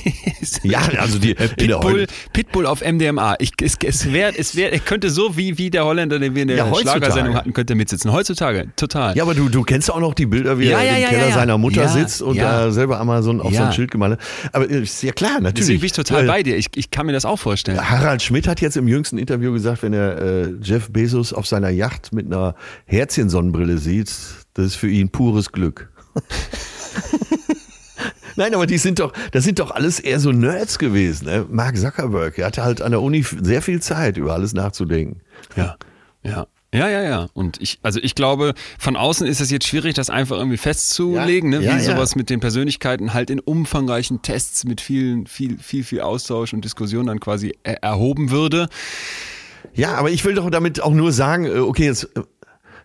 ja, also die Pitbull, Pitbull auf MDMA. Ich, es, es wäre, es wäre, er könnte so wie, wie der Holländer, den wir in der ja, Schlagersendung hatten, könnte mitsitzen. Heutzutage, total. Ja, aber du, du kennst auch noch die Bilder, wie ja, er ja, im Keller seiner Mutter sitzt und da selber Amazon auf so ein Schild gemalt Aber ist ja klar, natürlich. Deswegen bin ich total bei dir. Ich, ich kann mir das auch vorstellen. Harald Schmidt hat jetzt im jüngsten Interview gesagt, wenn er äh, Jeff Bezos auf seiner Yacht mit einer Herzchensonnenbrille sieht, das ist für ihn pures Glück. Nein, aber die sind doch, das sind doch alles eher so Nerds gewesen. Ne? Mark Zuckerberg, der hatte halt an der Uni sehr viel Zeit, über alles nachzudenken. Ja, ja. Ja, ja, ja. Und ich, also ich glaube, von außen ist es jetzt schwierig, das einfach irgendwie festzulegen, ja, ne? wie ja, sowas ja. mit den Persönlichkeiten halt in umfangreichen Tests mit vielen, viel, viel, viel Austausch und Diskussion dann quasi er erhoben würde. Ja, aber ich will doch damit auch nur sagen, äh, okay, jetzt äh,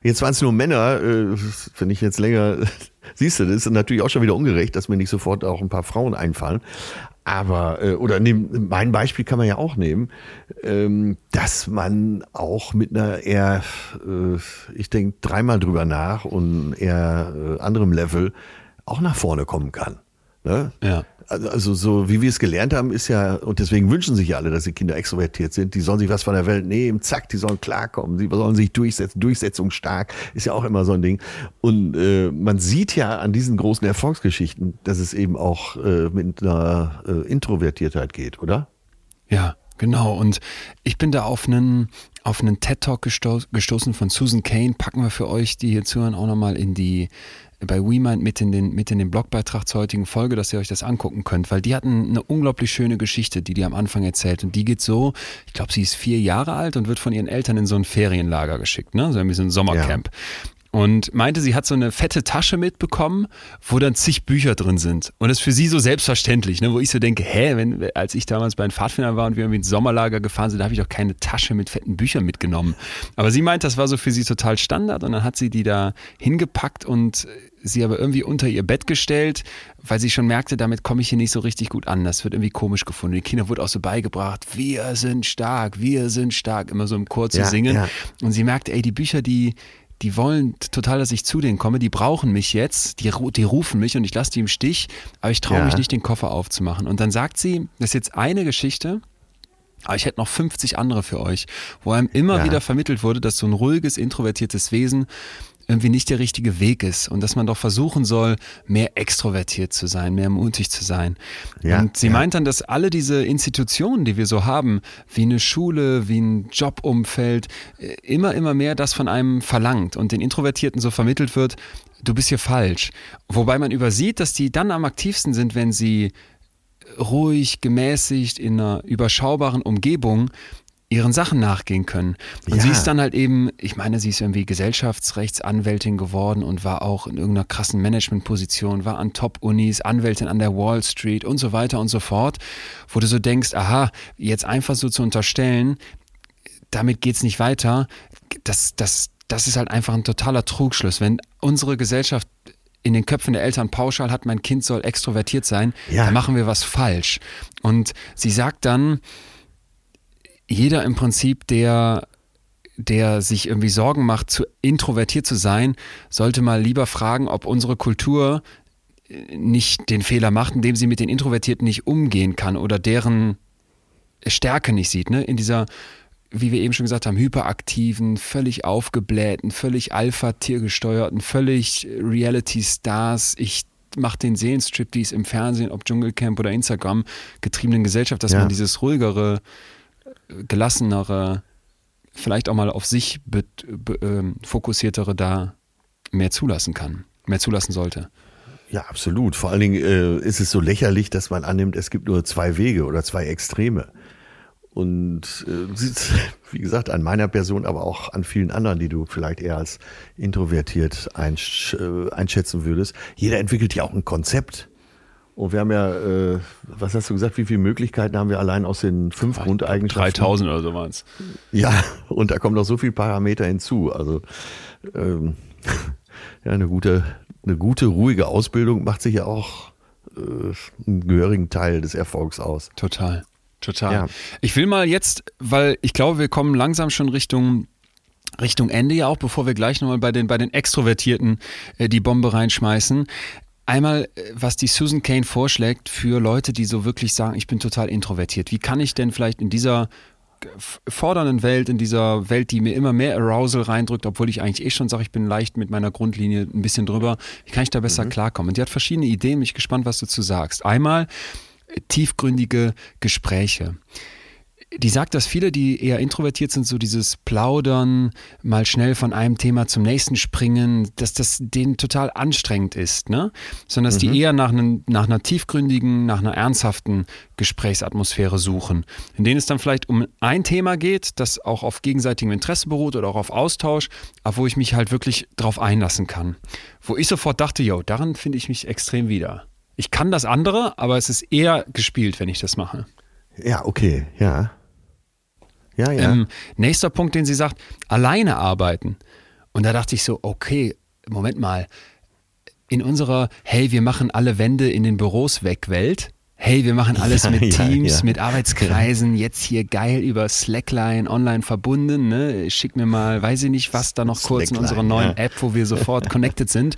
Jetzt waren es nur Männer, äh, wenn ich jetzt länger, siehst du, das ist natürlich auch schon wieder ungerecht, dass mir nicht sofort auch ein paar Frauen einfallen. Aber, äh, oder nehm, mein Beispiel kann man ja auch nehmen, ähm, dass man auch mit einer eher, äh, ich denke dreimal drüber nach und eher anderem Level auch nach vorne kommen kann. Ne? Ja. Also, also so wie wir es gelernt haben, ist ja, und deswegen wünschen sich ja alle, dass die Kinder extrovertiert sind. Die sollen sich was von der Welt nehmen, zack, die sollen klarkommen, sie sollen sich durchsetzen, durchsetzungsstark, ist ja auch immer so ein Ding. Und äh, man sieht ja an diesen großen Erfolgsgeschichten, dass es eben auch äh, mit einer äh, Introvertiertheit geht, oder? Ja, genau. Und ich bin da auf einen, auf einen TED-Talk gesto gestoßen von Susan Kane. Packen wir für euch, die hier zuhören, auch nochmal in die bei WeMind mit in den, mit in den Blogbeitrag zur heutigen Folge, dass ihr euch das angucken könnt, weil die hatten eine unglaublich schöne Geschichte, die die am Anfang erzählt. Und die geht so, ich glaube, sie ist vier Jahre alt und wird von ihren Eltern in so ein Ferienlager geschickt, ne? So ein bisschen Sommercamp. Ja und meinte, sie hat so eine fette Tasche mitbekommen, wo dann zig Bücher drin sind. Und das ist für sie so selbstverständlich, ne? wo ich so denke, hä, wenn, als ich damals bei den Pfadfindern war und wir irgendwie ins Sommerlager gefahren sind, da habe ich doch keine Tasche mit fetten Büchern mitgenommen. Aber sie meint, das war so für sie total Standard und dann hat sie die da hingepackt und sie aber irgendwie unter ihr Bett gestellt, weil sie schon merkte, damit komme ich hier nicht so richtig gut an. Das wird irgendwie komisch gefunden. Die Kinder wurde auch so beigebracht, wir sind stark, wir sind stark, immer so im Chor zu ja, singen. Ja. Und sie merkte, ey, die Bücher, die, die wollen total, dass ich zu denen komme, die brauchen mich jetzt, die, die rufen mich und ich lasse die im Stich, aber ich traue ja. mich nicht, den Koffer aufzumachen. Und dann sagt sie, das ist jetzt eine Geschichte, aber ich hätte noch 50 andere für euch, wo einem immer ja. wieder vermittelt wurde, dass so ein ruhiges, introvertiertes Wesen irgendwie nicht der richtige Weg ist und dass man doch versuchen soll, mehr extrovertiert zu sein, mehr mutig zu sein. Ja, und sie ja. meint dann, dass alle diese Institutionen, die wir so haben, wie eine Schule, wie ein Jobumfeld, äh, immer, immer mehr das von einem verlangt und den Introvertierten so vermittelt wird, du bist hier falsch. Wobei man übersieht, dass die dann am aktivsten sind, wenn sie ruhig, gemäßigt, in einer überschaubaren Umgebung ihren Sachen nachgehen können. Und ja. sie ist dann halt eben, ich meine, sie ist irgendwie Gesellschaftsrechtsanwältin geworden und war auch in irgendeiner krassen Managementposition, war an Top-Unis, Anwältin an der Wall Street und so weiter und so fort, wo du so denkst, aha, jetzt einfach so zu unterstellen, damit geht es nicht weiter, das, das, das ist halt einfach ein totaler Trugschluss. Wenn unsere Gesellschaft in den Köpfen der Eltern pauschal hat, mein Kind soll extrovertiert sein, ja. dann machen wir was falsch. Und sie sagt dann, jeder im Prinzip, der der sich irgendwie Sorgen macht, zu introvertiert zu sein, sollte mal lieber fragen, ob unsere Kultur äh, nicht den Fehler macht, indem sie mit den Introvertierten nicht umgehen kann oder deren Stärke nicht sieht. Ne? In dieser, wie wir eben schon gesagt haben, hyperaktiven, völlig aufgeblähten, völlig Alpha-Tiergesteuerten, völlig Reality-Stars. Ich mache den Seelenstrip, die es im Fernsehen, ob Dschungelcamp oder Instagram getriebenen Gesellschaft, dass ja. man dieses ruhigere, gelassenere, vielleicht auch mal auf sich be, be, äh, fokussiertere da mehr zulassen kann, mehr zulassen sollte. Ja, absolut. Vor allen Dingen äh, ist es so lächerlich, dass man annimmt, es gibt nur zwei Wege oder zwei Extreme. Und äh, wie gesagt, an meiner Person, aber auch an vielen anderen, die du vielleicht eher als introvertiert einsch äh, einschätzen würdest. Jeder entwickelt ja auch ein Konzept. Und wir haben ja, äh, was hast du gesagt, wie viele Möglichkeiten haben wir allein aus den fünf Grundeigenschaften? 3000 oder so waren es. Ja, und da kommen noch so viele Parameter hinzu. Also ähm, ja, eine gute, eine gute, ruhige Ausbildung macht sich ja auch äh, einen gehörigen Teil des Erfolgs aus. Total. Total. Ja. Ich will mal jetzt, weil ich glaube, wir kommen langsam schon Richtung Richtung Ende ja auch, bevor wir gleich nochmal bei den, bei den Extrovertierten äh, die Bombe reinschmeißen. Einmal, äh, was die Susan Kane vorschlägt für Leute, die so wirklich sagen, ich bin total introvertiert. Wie kann ich denn vielleicht in dieser fordernden Welt, in dieser Welt, die mir immer mehr Arousal reindrückt, obwohl ich eigentlich eh schon sage, ich bin leicht mit meiner Grundlinie ein bisschen drüber, wie kann ich da besser mhm. klarkommen? Und die hat verschiedene Ideen, bin ich gespannt, was du dazu sagst. Einmal, tiefgründige Gespräche. Die sagt, dass viele, die eher introvertiert sind, so dieses Plaudern, mal schnell von einem Thema zum nächsten springen, dass das denen total anstrengend ist, ne? Sondern dass mhm. die eher nach, einem, nach einer tiefgründigen, nach einer ernsthaften Gesprächsatmosphäre suchen, in denen es dann vielleicht um ein Thema geht, das auch auf gegenseitigem Interesse beruht oder auch auf Austausch, aber wo ich mich halt wirklich drauf einlassen kann. Wo ich sofort dachte, yo, daran finde ich mich extrem wieder. Ich kann das andere, aber es ist eher gespielt, wenn ich das mache. Ja, okay, ja. Ja, ja. Ähm, nächster Punkt, den sie sagt, alleine arbeiten. Und da dachte ich so, okay, Moment mal. In unserer, hey, wir machen alle Wände in den Büros weg Welt. Hey, wir machen alles ja, mit Teams, ja, ja. mit Arbeitskreisen, jetzt hier geil über Slackline online verbunden. Ne? Schick mir mal, weiß ich nicht, was da noch kurz Slackline, in unserer neuen App, wo wir sofort connected sind.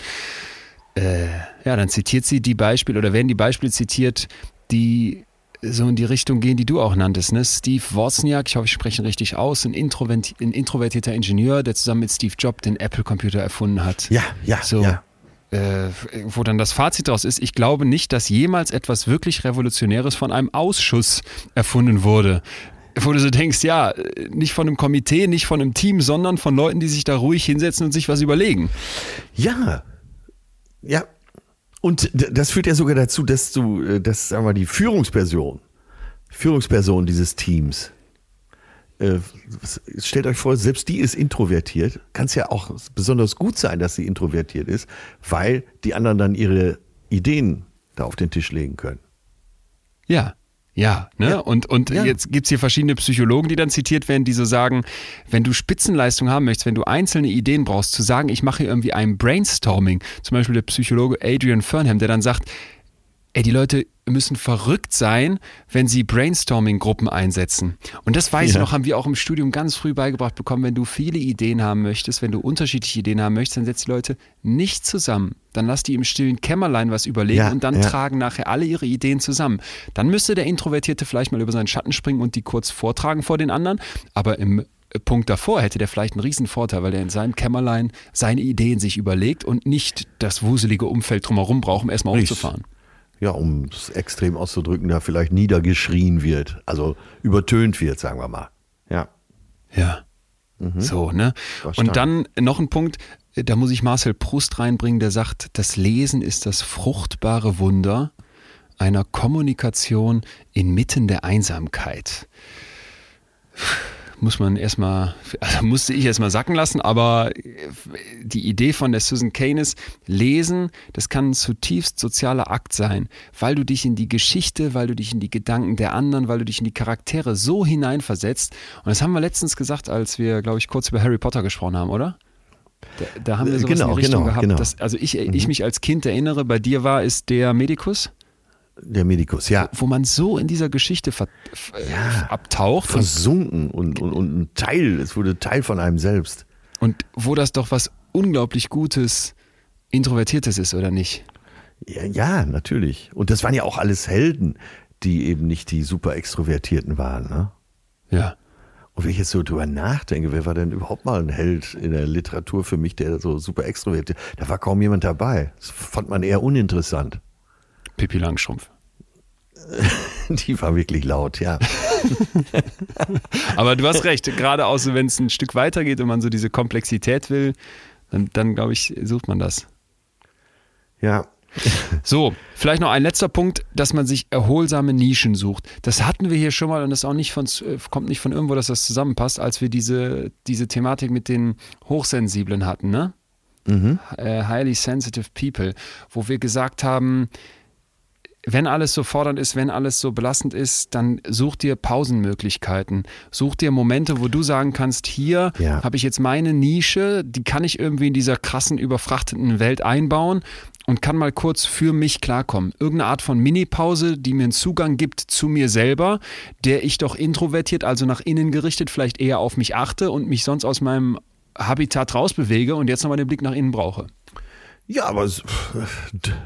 Äh, ja, dann zitiert sie die Beispiele oder werden die Beispiele zitiert, die so in die Richtung gehen, die du auch nanntest. Ne? Steve Wozniak, ich hoffe, ich spreche ihn richtig aus, ein, ein introvertierter Ingenieur, der zusammen mit Steve Jobs den Apple-Computer erfunden hat. Ja, ja, so, ja. Äh, wo dann das Fazit daraus ist, ich glaube nicht, dass jemals etwas wirklich Revolutionäres von einem Ausschuss erfunden wurde wo du so denkst, ja, nicht von einem Komitee, nicht von einem Team, sondern von Leuten, die sich da ruhig hinsetzen und sich was überlegen. Ja, ja. Und das führt ja sogar dazu, dass du, äh, dass, sagen wir die Führungsperson, Führungsperson dieses Teams, äh, stellt euch vor, selbst die ist introvertiert. Kann es ja auch besonders gut sein, dass sie introvertiert ist, weil die anderen dann ihre Ideen da auf den Tisch legen können. Ja, ja, ne? Ja. Und, und ja. jetzt gibt's hier verschiedene Psychologen, die dann zitiert werden, die so sagen, wenn du Spitzenleistung haben möchtest, wenn du einzelne Ideen brauchst, zu sagen, ich mache hier irgendwie ein Brainstorming, zum Beispiel der Psychologe Adrian Fernham, der dann sagt, ey, die Leute müssen verrückt sein, wenn sie Brainstorming-Gruppen einsetzen. Und das weiß ja. ich noch, haben wir auch im Studium ganz früh beigebracht bekommen, wenn du viele Ideen haben möchtest, wenn du unterschiedliche Ideen haben möchtest, dann setz die Leute nicht zusammen. Dann lass die im stillen Kämmerlein was überlegen ja, und dann ja. tragen nachher alle ihre Ideen zusammen. Dann müsste der Introvertierte vielleicht mal über seinen Schatten springen und die kurz vortragen vor den anderen, aber im Punkt davor hätte der vielleicht einen riesen Vorteil, weil er in seinem Kämmerlein seine Ideen sich überlegt und nicht das wuselige Umfeld drumherum braucht, um erstmal umzufahren ja, um es extrem auszudrücken, da vielleicht niedergeschrien wird, also übertönt wird, sagen wir mal. Ja. Ja. Mhm. So, ne? Und dann noch ein Punkt, da muss ich Marcel Proust reinbringen, der sagt, das Lesen ist das fruchtbare Wunder einer Kommunikation inmitten der Einsamkeit muss man erstmal, also musste ich erstmal sacken lassen, aber die Idee von der Susan Kane ist, lesen, das kann ein zutiefst sozialer Akt sein, weil du dich in die Geschichte, weil du dich in die Gedanken der anderen, weil du dich in die Charaktere so hineinversetzt. Und das haben wir letztens gesagt, als wir, glaube ich, kurz über Harry Potter gesprochen haben, oder? Da, da haben wir sowas genau, in die Richtung genau, gehabt. Genau. Dass, also ich, mhm. ich mich als Kind erinnere, bei dir war es der Medikus. Der Medikus, ja. Wo man so in dieser Geschichte ver, ja, abtaucht. Versunken und, und, und ein Teil, es wurde Teil von einem selbst. Und wo das doch was unglaublich Gutes, Introvertiertes ist, oder nicht? Ja, ja, natürlich. Und das waren ja auch alles Helden, die eben nicht die super Extrovertierten waren, ne? Ja. Und wenn ich jetzt so drüber nachdenke, wer war denn überhaupt mal ein Held in der Literatur für mich, der so super extrovertiert? Da war kaum jemand dabei. Das fand man eher uninteressant. Pippi Langstrumpf. Die war wirklich laut, ja. Aber du hast recht, gerade auch so, wenn es ein Stück weitergeht und man so diese Komplexität will, dann, dann glaube ich, sucht man das. Ja, So, vielleicht noch ein letzter Punkt, dass man sich erholsame Nischen sucht. Das hatten wir hier schon mal und das auch nicht von, äh, kommt nicht von irgendwo, dass das zusammenpasst, als wir diese, diese Thematik mit den Hochsensiblen hatten, ne? Mhm. highly sensitive people, wo wir gesagt haben, wenn alles so fordernd ist, wenn alles so belastend ist, dann such dir Pausenmöglichkeiten. Such dir Momente, wo du sagen kannst, hier ja. habe ich jetzt meine Nische, die kann ich irgendwie in dieser krassen, überfrachteten Welt einbauen und kann mal kurz für mich klarkommen. Irgendeine Art von Mini-Pause, die mir einen Zugang gibt zu mir selber, der ich doch introvertiert, also nach innen gerichtet, vielleicht eher auf mich achte und mich sonst aus meinem Habitat rausbewege und jetzt nochmal den Blick nach innen brauche. Ja, aber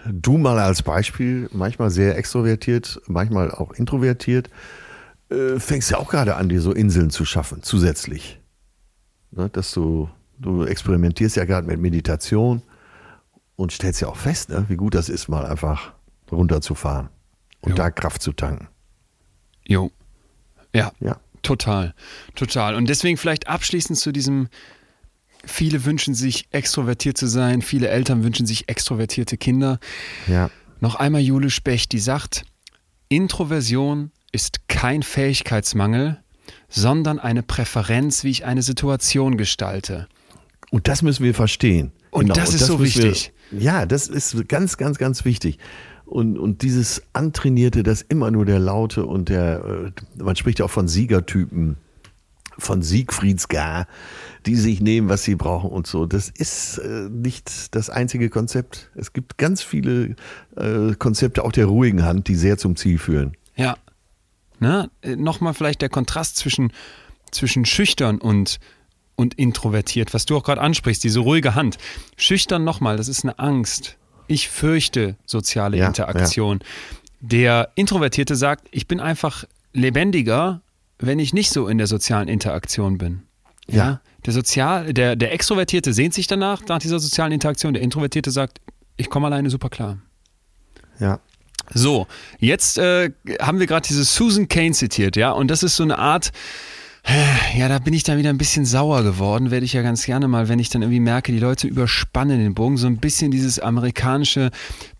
du mal als Beispiel, manchmal sehr extrovertiert, manchmal auch introvertiert, äh, fängst ja auch gerade an, dir so Inseln zu schaffen, zusätzlich. Ne, dass du, du experimentierst ja gerade mit Meditation und stellst ja auch fest, ne, wie gut das ist, mal einfach runterzufahren und jo. da Kraft zu tanken. Jo. Ja. Ja. Total. Total. Und deswegen vielleicht abschließend zu diesem Viele wünschen sich extrovertiert zu sein, viele Eltern wünschen sich extrovertierte Kinder. Ja. Noch einmal Jule Specht, die sagt, Introversion ist kein Fähigkeitsmangel, sondern eine Präferenz, wie ich eine Situation gestalte. Und das müssen wir verstehen. Und genau. das ist und das so wichtig. Wir, ja, das ist ganz, ganz, ganz wichtig. Und, und dieses Antrainierte, das immer nur der Laute und der, äh, man spricht ja auch von Siegertypen, von Siegfriedsgar, die sich nehmen, was sie brauchen und so. Das ist äh, nicht das einzige Konzept. Es gibt ganz viele äh, Konzepte auch der ruhigen Hand, die sehr zum Ziel führen. Ja. Ne? Nochmal vielleicht der Kontrast zwischen, zwischen schüchtern und, und introvertiert, was du auch gerade ansprichst, diese ruhige Hand. Schüchtern nochmal, das ist eine Angst. Ich fürchte soziale ja, Interaktion. Ja. Der Introvertierte sagt, ich bin einfach lebendiger, wenn ich nicht so in der sozialen Interaktion bin. Ja. ja. Der Sozial, der, der Extrovertierte sehnt sich danach, nach dieser sozialen Interaktion. Der Introvertierte sagt, ich komme alleine super klar. Ja. So, jetzt äh, haben wir gerade diese Susan Kane zitiert, ja, und das ist so eine Art, ja, da bin ich dann wieder ein bisschen sauer geworden, werde ich ja ganz gerne mal, wenn ich dann irgendwie merke, die Leute überspannen den Bogen, so ein bisschen dieses amerikanische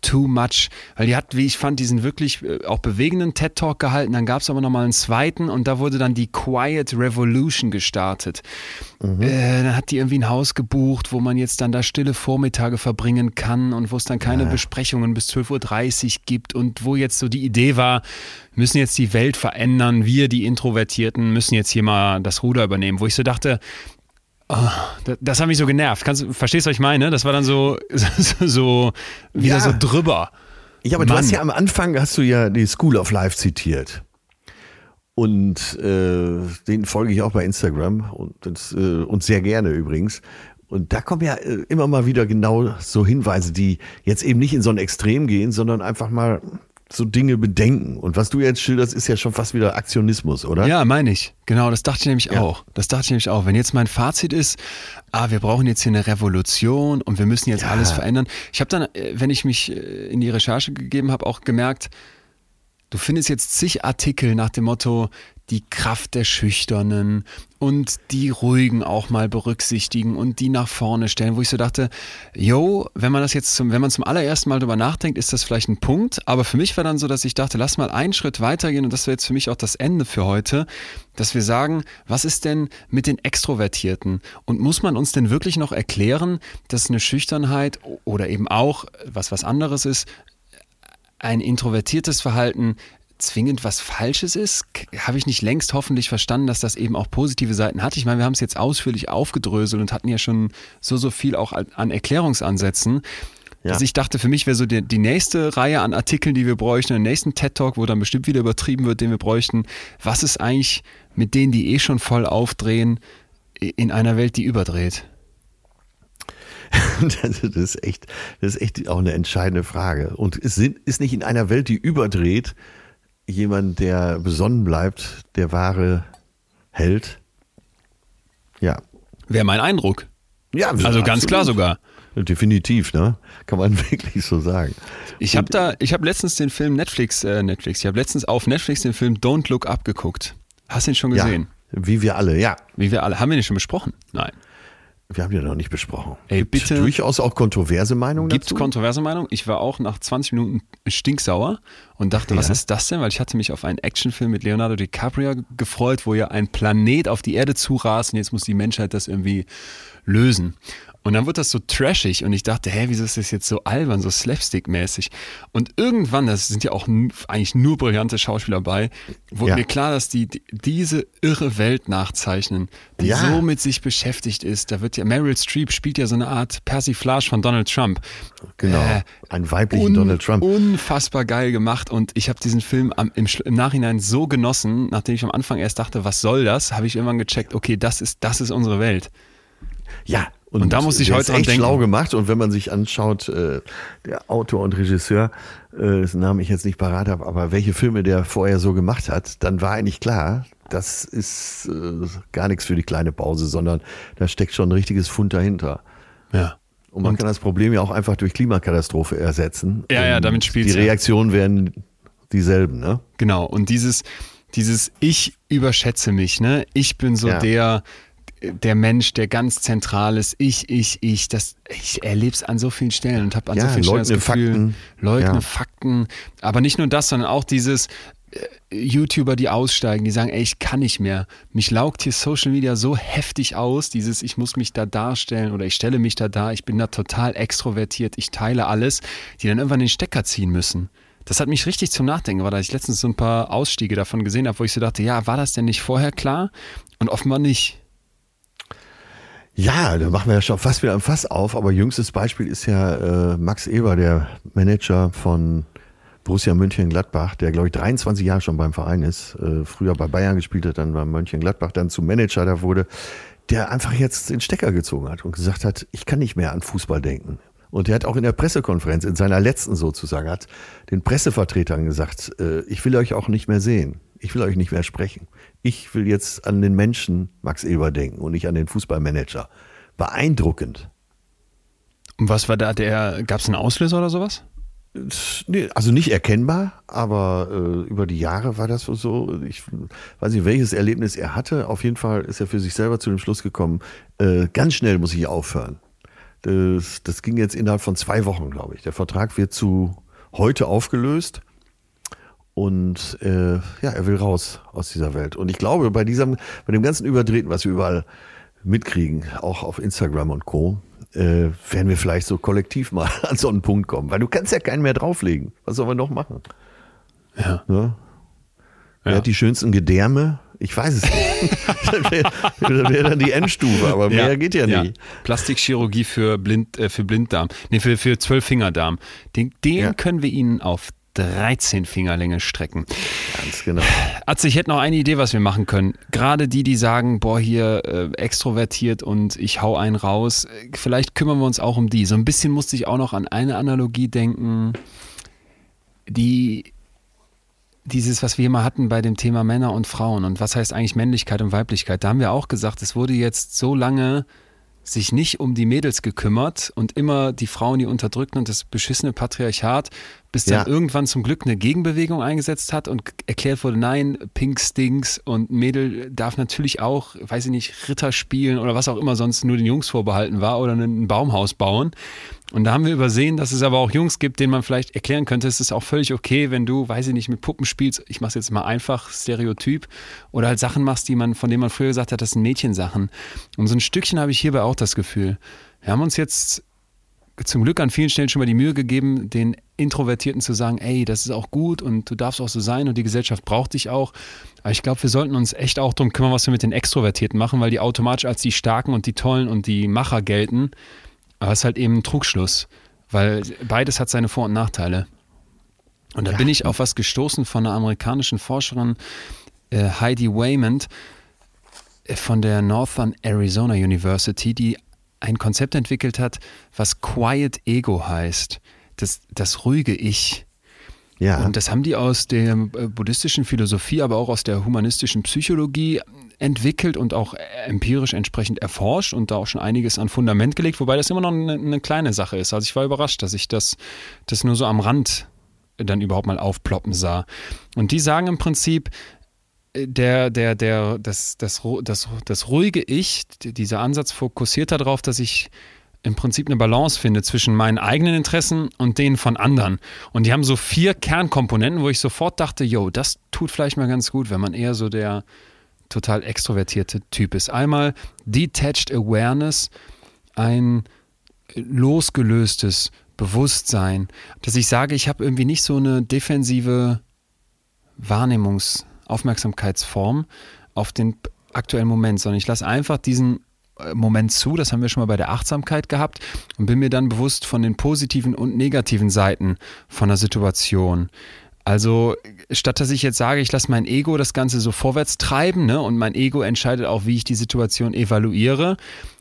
Too Much, weil die hat, wie ich fand, diesen wirklich äh, auch bewegenden TED-Talk gehalten, dann gab es aber nochmal einen zweiten und da wurde dann die Quiet Revolution gestartet. Mhm. Äh, dann hat die irgendwie ein Haus gebucht, wo man jetzt dann da stille Vormittage verbringen kann und wo es dann keine ja. Besprechungen bis 12.30 Uhr gibt und wo jetzt so die Idee war, müssen jetzt die Welt verändern, wir, die Introvertierten, müssen jetzt hier mal das Ruder übernehmen, wo ich so dachte, das, das, hat mich so genervt. Kannst, verstehst du, was ich meine? Das war dann so, so, wieder ja. so drüber. Ja, aber Mann. du hast ja am Anfang, hast du ja die School of Life zitiert. Und äh, den folge ich auch bei Instagram und, äh, und sehr gerne übrigens. Und da kommen ja äh, immer mal wieder genau so Hinweise, die jetzt eben nicht in so ein Extrem gehen, sondern einfach mal so Dinge bedenken. Und was du jetzt schilderst, ist ja schon fast wieder Aktionismus, oder? Ja, meine ich. Genau, das dachte ich nämlich ja. auch. Das dachte ich nämlich auch. Wenn jetzt mein Fazit ist, ah, wir brauchen jetzt hier eine Revolution und wir müssen jetzt ja. alles verändern. Ich habe dann, äh, wenn ich mich äh, in die Recherche gegeben habe, auch gemerkt, du findest jetzt zig Artikel nach dem Motto, die Kraft der Schüchternen und die Ruhigen auch mal berücksichtigen und die nach vorne stellen, wo ich so dachte, yo, wenn man das jetzt zum, wenn man zum allerersten Mal drüber nachdenkt, ist das vielleicht ein Punkt, aber für mich war dann so, dass ich dachte, lass mal einen Schritt weitergehen und das wäre jetzt für mich auch das Ende für heute, dass wir sagen, was ist denn mit den Extrovertierten? Und muss man uns denn wirklich noch erklären, dass eine Schüchternheit oder eben auch was was anderes ist, ein introvertiertes Verhalten zwingend was Falsches ist, habe ich nicht längst hoffentlich verstanden, dass das eben auch positive Seiten hat. Ich meine, wir haben es jetzt ausführlich aufgedröselt und hatten ja schon so, so viel auch an Erklärungsansätzen. Ja. Also ich dachte, für mich wäre so die, die, nächste Reihe an Artikeln, die wir bräuchten, den nächsten TED-Talk, wo dann bestimmt wieder übertrieben wird, den wir bräuchten. Was ist eigentlich mit denen, die eh schon voll aufdrehen, in einer Welt, die überdreht? das ist echt, das ist echt auch eine entscheidende Frage. Und es ist nicht in einer Welt, die überdreht, jemand, der besonnen bleibt, der wahre Held. Ja. Wäre mein Eindruck. Ja, also absolut. ganz klar sogar. Definitiv, ne? Kann man wirklich so sagen. Ich habe da, ich habe letztens den Film Netflix, äh, Netflix, ich habe letztens auf Netflix den Film Don't Look Up geguckt. Hast du ihn schon gesehen? Ja, wie wir alle, ja. Wie wir alle. Haben wir den schon besprochen? Nein. Wir haben die noch nicht besprochen. Ey, Gibt bitte. durchaus auch kontroverse Meinungen Gibt es dazu? kontroverse Meinung? Ich war auch nach 20 Minuten stinksauer und dachte, was Ja. ist das denn? Weil ich hatte mich auf einen Actionfilm mit Leonardo DiCaprio gefreut, wo ja ein Planet auf die Erde zurast und jetzt muss die Menschheit das irgendwie lösen. Und dann wird das so trashig und ich dachte, hä, wieso ist das jetzt so albern, so slapstick-mäßig? Und irgendwann, das sind ja auch eigentlich nur brillante Schauspieler bei, wurde Ja. mir klar, dass die, die diese irre Welt nachzeichnen, die Ja. so mit sich beschäftigt ist. Da wird ja, Meryl Streep spielt ja so eine Art Persiflage von Donald Trump. Genau. Äh, Einen weiblichen un- Donald Trump. Unfassbar geil gemacht und ich habe diesen Film am, im, im Nachhinein so genossen, nachdem ich am Anfang erst dachte, was soll das, habe ich irgendwann gecheckt, okay, das ist, das ist unsere Welt. Ja. Und da muss ich heute dran echt denken. schlau gemacht. Und wenn man sich anschaut, äh, der Autor und Regisseur, äh, dessen Namen ich jetzt nicht parat habe, aber welche Filme der vorher so gemacht hat, dann war eigentlich klar, das ist äh, gar nichts für die kleine Pause, sondern da steckt schon ein richtiges Fund dahinter. Ja. Und man kann das Problem ja auch einfach durch Klimakatastrophe ersetzen. Ja, ja, Und damit spielt's Die ja. Reaktionen werden dieselben, ne? Genau. Und dieses, dieses Ich überschätze mich, ne? Ich bin so Ja. der, der Mensch, der ganz zentral ist. Ich, ich, ich. Das, ich erlebe es an so vielen Stellen und habe an Ja, so vielen Stellen das Gefühl, Fakten. leugne Ja. Fakten. Aber nicht nur das, sondern auch dieses äh, YouTuber, die aussteigen, die sagen, ey, ich kann nicht mehr. Mich laugt hier Social Media so heftig aus, dieses, ich muss mich da darstellen oder ich stelle mich da dar, ich bin da total extrovertiert, ich teile alles, die dann irgendwann den Stecker ziehen müssen. Das hat mich richtig zum Nachdenken, weil da ich letztens so ein paar Ausstiege davon gesehen habe, wo ich so dachte, ja, war das denn nicht vorher klar? Und offenbar nicht. Ja, da machen wir ja schon fast wieder am Fass auf, aber jüngstes Beispiel ist ja äh, Max Eber, der Manager von Borussia Mönchengladbach, der glaube ich 23 Jahre schon beim Verein ist, äh, früher bei Bayern gespielt hat, dann bei Mönchengladbach, dann zum Manager da wurde, der einfach jetzt den Stecker gezogen hat und gesagt hat, ich kann nicht mehr an Fußball denken. Und er hat auch in der Pressekonferenz, in seiner letzten sozusagen, hat den Pressevertretern gesagt, äh, ich will euch auch nicht mehr sehen. Ich will euch nicht mehr sprechen. Ich will jetzt an den Menschen Max Eber denken und nicht an den Fußballmanager. Beeindruckend. Und was war da der, gab es einen Auslöser oder sowas? Nee, also nicht erkennbar, aber äh, über die Jahre war das so. Ich weiß nicht, welches Erlebnis er hatte. Auf jeden Fall ist er für sich selber zu dem Schluss gekommen, äh, ganz schnell muss ich aufhören. Das, das ging jetzt innerhalb von zwei Wochen, glaube ich. Der Vertrag wird zu heute aufgelöst. Und äh, ja, er will raus aus dieser Welt. Und ich glaube, bei diesem, bei dem ganzen Überdrehten, was wir überall mitkriegen, auch auf Instagram und Co., äh, werden wir vielleicht so kollektiv mal an so einen Punkt kommen. Weil du kannst ja keinen mehr drauflegen. Was sollen wir noch machen? Ja. Ne? Wer Ja. hat die schönsten Gedärme? Ich weiß es nicht. das wäre wär dann die Endstufe, aber mehr geht ja nicht. Plastikchirurgie für, Blind, äh, für Blinddarm. Nee, für, für Zwölffingerdarm. Den, den Ja. können wir Ihnen auf 13 Fingerlänge strecken. Ganz genau. Atze, ich hätte noch eine Idee, was wir machen können. Gerade die, die sagen, boah, hier äh, extrovertiert und ich hau einen raus. Vielleicht kümmern wir uns auch um die. So ein bisschen musste ich auch noch an eine Analogie denken, die dieses, was wir immer hatten bei dem Thema Männer und Frauen und was heißt eigentlich Männlichkeit und Weiblichkeit. Da haben wir auch gesagt, es wurde jetzt so lange sich nicht um die Mädels gekümmert und immer die Frauen, die unterdrückten und das beschissene Patriarchat, bis dann Ja. irgendwann zum Glück eine Gegenbewegung eingesetzt hat und erklärt wurde, nein, Pink Stinks und Mädel darf natürlich auch, weiß ich nicht, Ritter spielen oder was auch immer sonst nur den Jungs vorbehalten war oder ein Baumhaus bauen. Und da haben wir übersehen, dass es aber auch Jungs gibt, denen man vielleicht erklären könnte, es ist auch völlig okay, wenn du, weiß ich nicht, mit Puppen spielst, ich mach's jetzt mal einfach, Stereotyp, oder halt Sachen machst, die man, von denen man früher gesagt hat, das sind Mädchensachen. Und so ein Stückchen habe ich hierbei auch das Gefühl. Wir haben uns jetzt zum Glück an vielen Stellen schon mal die Mühe gegeben, den Introvertierten zu sagen, ey, das ist auch gut und du darfst auch so sein und die Gesellschaft braucht dich auch. Aber ich glaube, wir sollten uns echt auch darum kümmern, was wir mit den Extrovertierten machen, weil die automatisch als die Starken und die Tollen und die Macher gelten. Aber es ist halt eben ein Trugschluss, weil beides hat seine Vor- und Nachteile. Und da bin ich auf was gestoßen von einer amerikanischen Forscherin, äh, Heidi Waymond, äh, von der Northern Arizona University, die ein Konzept entwickelt hat, was Quiet Ego heißt. Das, das ruhige Ich. Ja. Und das haben die aus der äh, buddhistischen Philosophie, aber auch aus der humanistischen Psychologie entwickelt und auch empirisch entsprechend erforscht und da auch schon einiges an Fundament gelegt, wobei das immer noch eine, eine kleine Sache ist. Also ich war überrascht, dass ich das, das nur so am Rand dann überhaupt mal aufploppen sah. Und die sagen im Prinzip, der, der, der, das, das, das, das ruhige Ich, dieser Ansatz fokussiert darauf, dass ich im Prinzip eine Balance finde zwischen meinen eigenen Interessen und denen von anderen. Und die haben so vier Kernkomponenten, wo ich sofort dachte, yo, das tut vielleicht mal ganz gut, wenn man eher so der total extrovertierte Typ ist. Einmal Detached Awareness, ein losgelöstes Bewusstsein, dass ich sage, ich habe irgendwie nicht so eine defensive Wahrnehmungs- Aufmerksamkeitsform auf den aktuellen Moment, sondern ich lasse einfach diesen äh, Moment zu, das haben wir schon mal bei der Achtsamkeit gehabt und bin mir dann bewusst von den positiven und negativen Seiten von der Situation. Also statt dass ich jetzt sage, ich lasse mein Ego das Ganze so vorwärts treiben ne, und mein Ego entscheidet auch, wie ich die Situation evaluiere,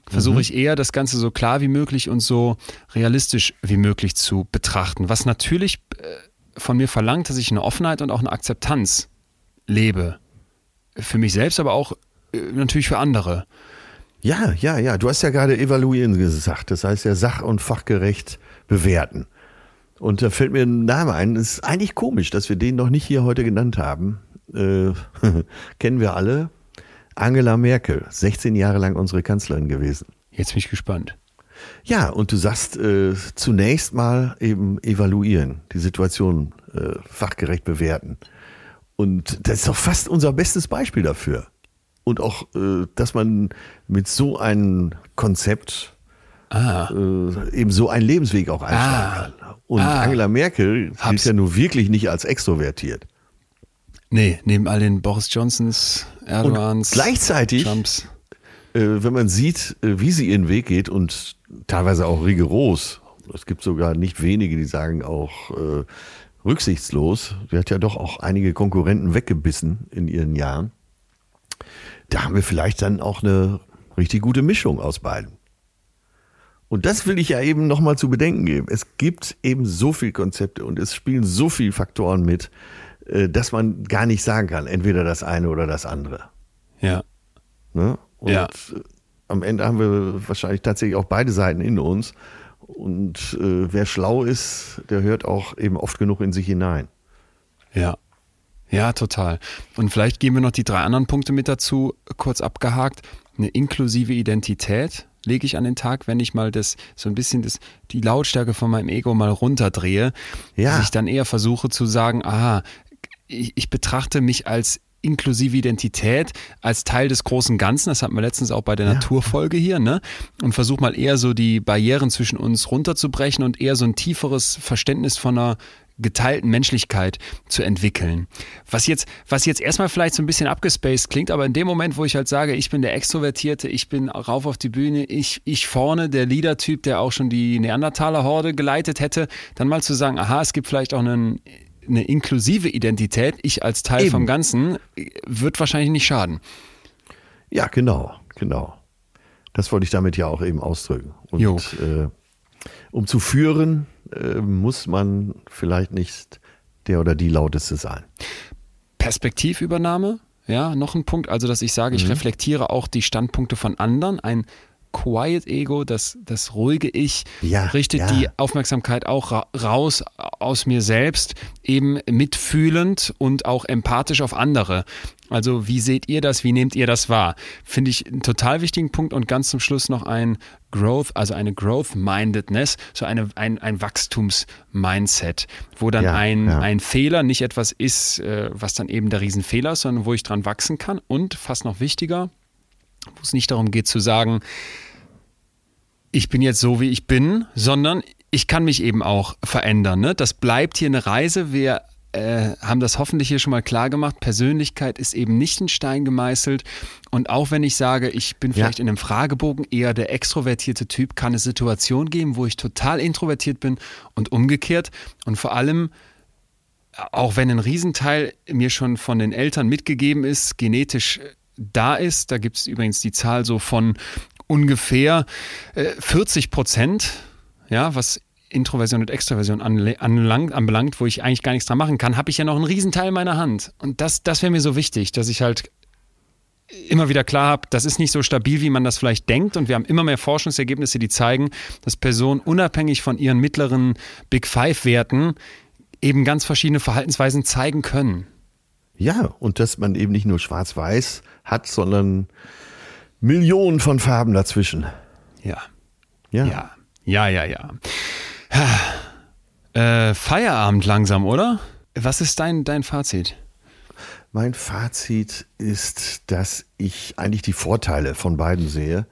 versuche mhm. ich eher das Ganze so klar wie möglich und so realistisch wie möglich zu betrachten. Was natürlich äh, von mir verlangt, dass ich eine Offenheit und auch eine Akzeptanz lebe. Für mich selbst, aber auch äh, natürlich für andere. Ja, ja, ja. Du hast ja gerade evaluieren gesagt. Das heißt ja sach- und fachgerecht bewerten. Und da fällt mir ein Name ein. Es ist eigentlich komisch, dass wir den noch nicht hier heute genannt haben. Äh, kennen wir alle. Angela Merkel, 16 Jahre lang unsere Kanzlerin gewesen. Jetzt bin ich gespannt. Ja, und du sagst äh, zunächst mal eben evaluieren, die Situation äh, fachgerecht bewerten. Und das ist doch fast unser bestes Beispiel dafür. Und auch, äh, dass man mit so einem Konzept ah. äh, eben so einen Lebensweg auch einschlagen ah. kann. Und ah. Angela Merkel Hab's. gilt ja nur wirklich nicht als extrovertiert. Nee, neben all den Boris Johnsons, Erdogans, und gleichzeitig, Trumps. Äh, wenn man sieht, äh, wie sie ihren Weg geht und teilweise auch rigoros, es gibt sogar nicht wenige, die sagen auch, äh, rücksichtslos. Sie hat ja doch auch einige Konkurrenten weggebissen in ihren Jahren. Da haben wir vielleicht dann auch eine richtig gute Mischung aus beiden. Und das will ich ja eben nochmal zu bedenken geben. Es gibt eben so viele Konzepte und es spielen so viele Faktoren mit, äh, dass man gar nicht sagen kann, entweder das eine oder das andere. Ja. Ne? Und ja. am Ende haben wir wahrscheinlich tatsächlich auch beide Seiten in uns. Und äh, wer schlau ist, der hört auch eben oft genug in sich hinein. Ja. Ja, total. Und vielleicht geben wir noch die drei anderen Punkte mit dazu, kurz abgehakt. Eine inklusive Identität lege ich an den Tag, wenn ich mal das so ein bisschen das, die Lautstärke von meinem Ego mal runterdrehe. Ja. Dass ich dann eher versuche zu sagen, aha, ich, ich betrachte mich als inklusive Identität als Teil des großen Ganzen. Das hatten wir letztens auch bei der ja. Naturfolge hier, ne? Und versuch mal eher so die Barrieren zwischen uns runterzubrechen und eher so ein tieferes Verständnis von einer geteilten Menschlichkeit zu entwickeln. Was jetzt, was jetzt erstmal vielleicht so ein bisschen abgespaced klingt, aber in dem Moment, wo ich halt sage, ich bin der Extrovertierte, ich bin rauf auf die Bühne, ich, ich vorne, der Leader-Typ, der auch schon die Neandertaler-Horde geleitet hätte, dann mal zu sagen, aha, es gibt vielleicht auch einen eine inklusive Identität, ich als Teil Eben. vom Ganzen, wird wahrscheinlich nicht schaden. Ja, genau, genau. Das wollte ich damit ja auch eben ausdrücken. Und äh, um zu führen, äh, muss man vielleicht nicht der oder die lauteste sein. Perspektivübernahme, ja, noch ein Punkt, also dass ich sage, ich mhm. reflektiere auch die Standpunkte von anderen. Ein Quiet Ego, das, das ruhige Ich, ja, richtet ja. die Aufmerksamkeit auch ra raus aus mir selbst, eben mitfühlend und auch empathisch auf andere. Also wie seht ihr das, wie nehmt ihr das wahr? Finde ich einen total wichtigen Punkt und ganz zum Schluss noch ein Growth, also eine Growth-Mindedness, so eine, ein, ein Wachstums-Mindset, wo dann ja, ein, ein Fehler nicht etwas ist, äh, was dann eben der Riesenfehler ist, sondern wo ich dran wachsen kann und fast noch wichtiger, wo es nicht darum geht zu sagen, ich bin jetzt so, wie ich bin, sondern ich kann mich eben auch verändern. Ne? Das bleibt hier eine Reise. Wir äh, haben das hoffentlich hier schon mal klar gemacht. Persönlichkeit ist eben nicht in Stein gemeißelt. Und auch wenn ich sage, ich bin vielleicht ja. in einem Fragebogen eher der extrovertierte Typ, kann es Situationen geben, wo ich total introvertiert bin und umgekehrt. Und vor allem, auch wenn ein Riesenteil mir schon von den Eltern mitgegeben ist, genetisch da ist. Da gibt es übrigens die Zahl so von ungefähr äh, 40 Prozent, ja, was Introversion und Extroversion anlangt, anbelangt, wo ich eigentlich gar nichts dran machen kann, habe ich ja noch einen Riesenteil meiner Hand. Und das, das wäre mir so wichtig, dass ich halt immer wieder klar habe, das ist nicht so stabil, wie man das vielleicht denkt. Und wir haben immer mehr Forschungsergebnisse, die zeigen, dass Personen unabhängig von ihren mittleren Big Five-Werten eben ganz verschiedene Verhaltensweisen zeigen können. Ja, und dass man eben nicht nur schwarz-weiß hat, sondern Millionen von Farben dazwischen. Ja. Ja. Ja. Ja, ja, ja. Äh, Feierabend langsam, oder? Was ist dein, dein Fazit? Mein Fazit ist, dass ich eigentlich die Vorteile von beiden sehe.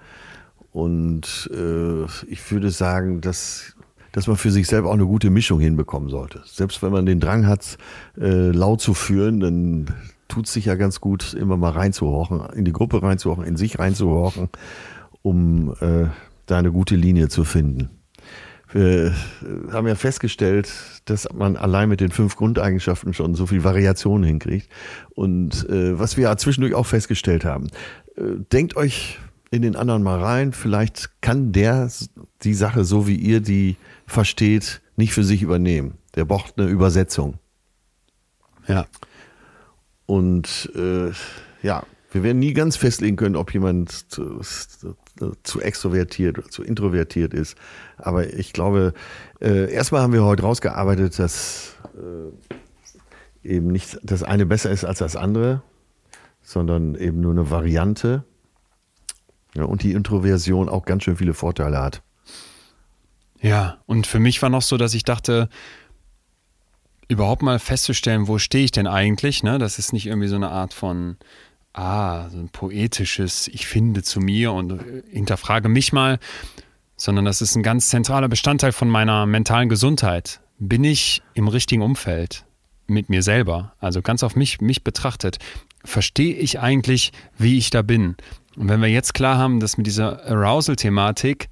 Und äh, ich würde sagen, dass, dass man für sich selber auch eine gute Mischung hinbekommen sollte. Selbst wenn man den Drang hat, äh, laut zu führen, dann tut es sich ja ganz gut, immer mal reinzuhorchen, in die Gruppe reinzuhorchen, in sich reinzuhorchen, um äh, da eine gute Linie zu finden. Wir haben ja festgestellt, dass man allein mit den fünf Grundeigenschaften schon so viel Variation hinkriegt. Und äh, was wir ja zwischendurch auch festgestellt haben, äh, denkt euch in den anderen mal rein, vielleicht kann der die Sache so wie ihr die versteht, nicht für sich übernehmen. Der braucht eine Übersetzung. Ja. Und äh, ja, wir werden nie ganz festlegen können, ob jemand zu, extrovertiert oder zu introvertiert ist. Aber ich glaube, äh, erstmal haben wir heute rausgearbeitet, dass äh, eben nicht das eine besser ist als das andere, sondern eben nur eine Variante. Ja, und die Introversion auch ganz schön viele Vorteile hat. Ja, und für mich war noch so, dass ich dachte, überhaupt mal festzustellen, wo stehe ich denn eigentlich? Ne? Das ist nicht irgendwie so eine Art von, ah, so ein poetisches, ich finde zu mir und äh, hinterfrage mich mal, sondern das ist ein ganz zentraler Bestandteil von meiner mentalen Gesundheit. Bin ich im richtigen Umfeld mit mir selber? Also ganz auf mich, mich betrachtet. Verstehe ich eigentlich, wie ich da bin? Und wenn wir jetzt klar haben, dass mit dieser Arousal-Thematik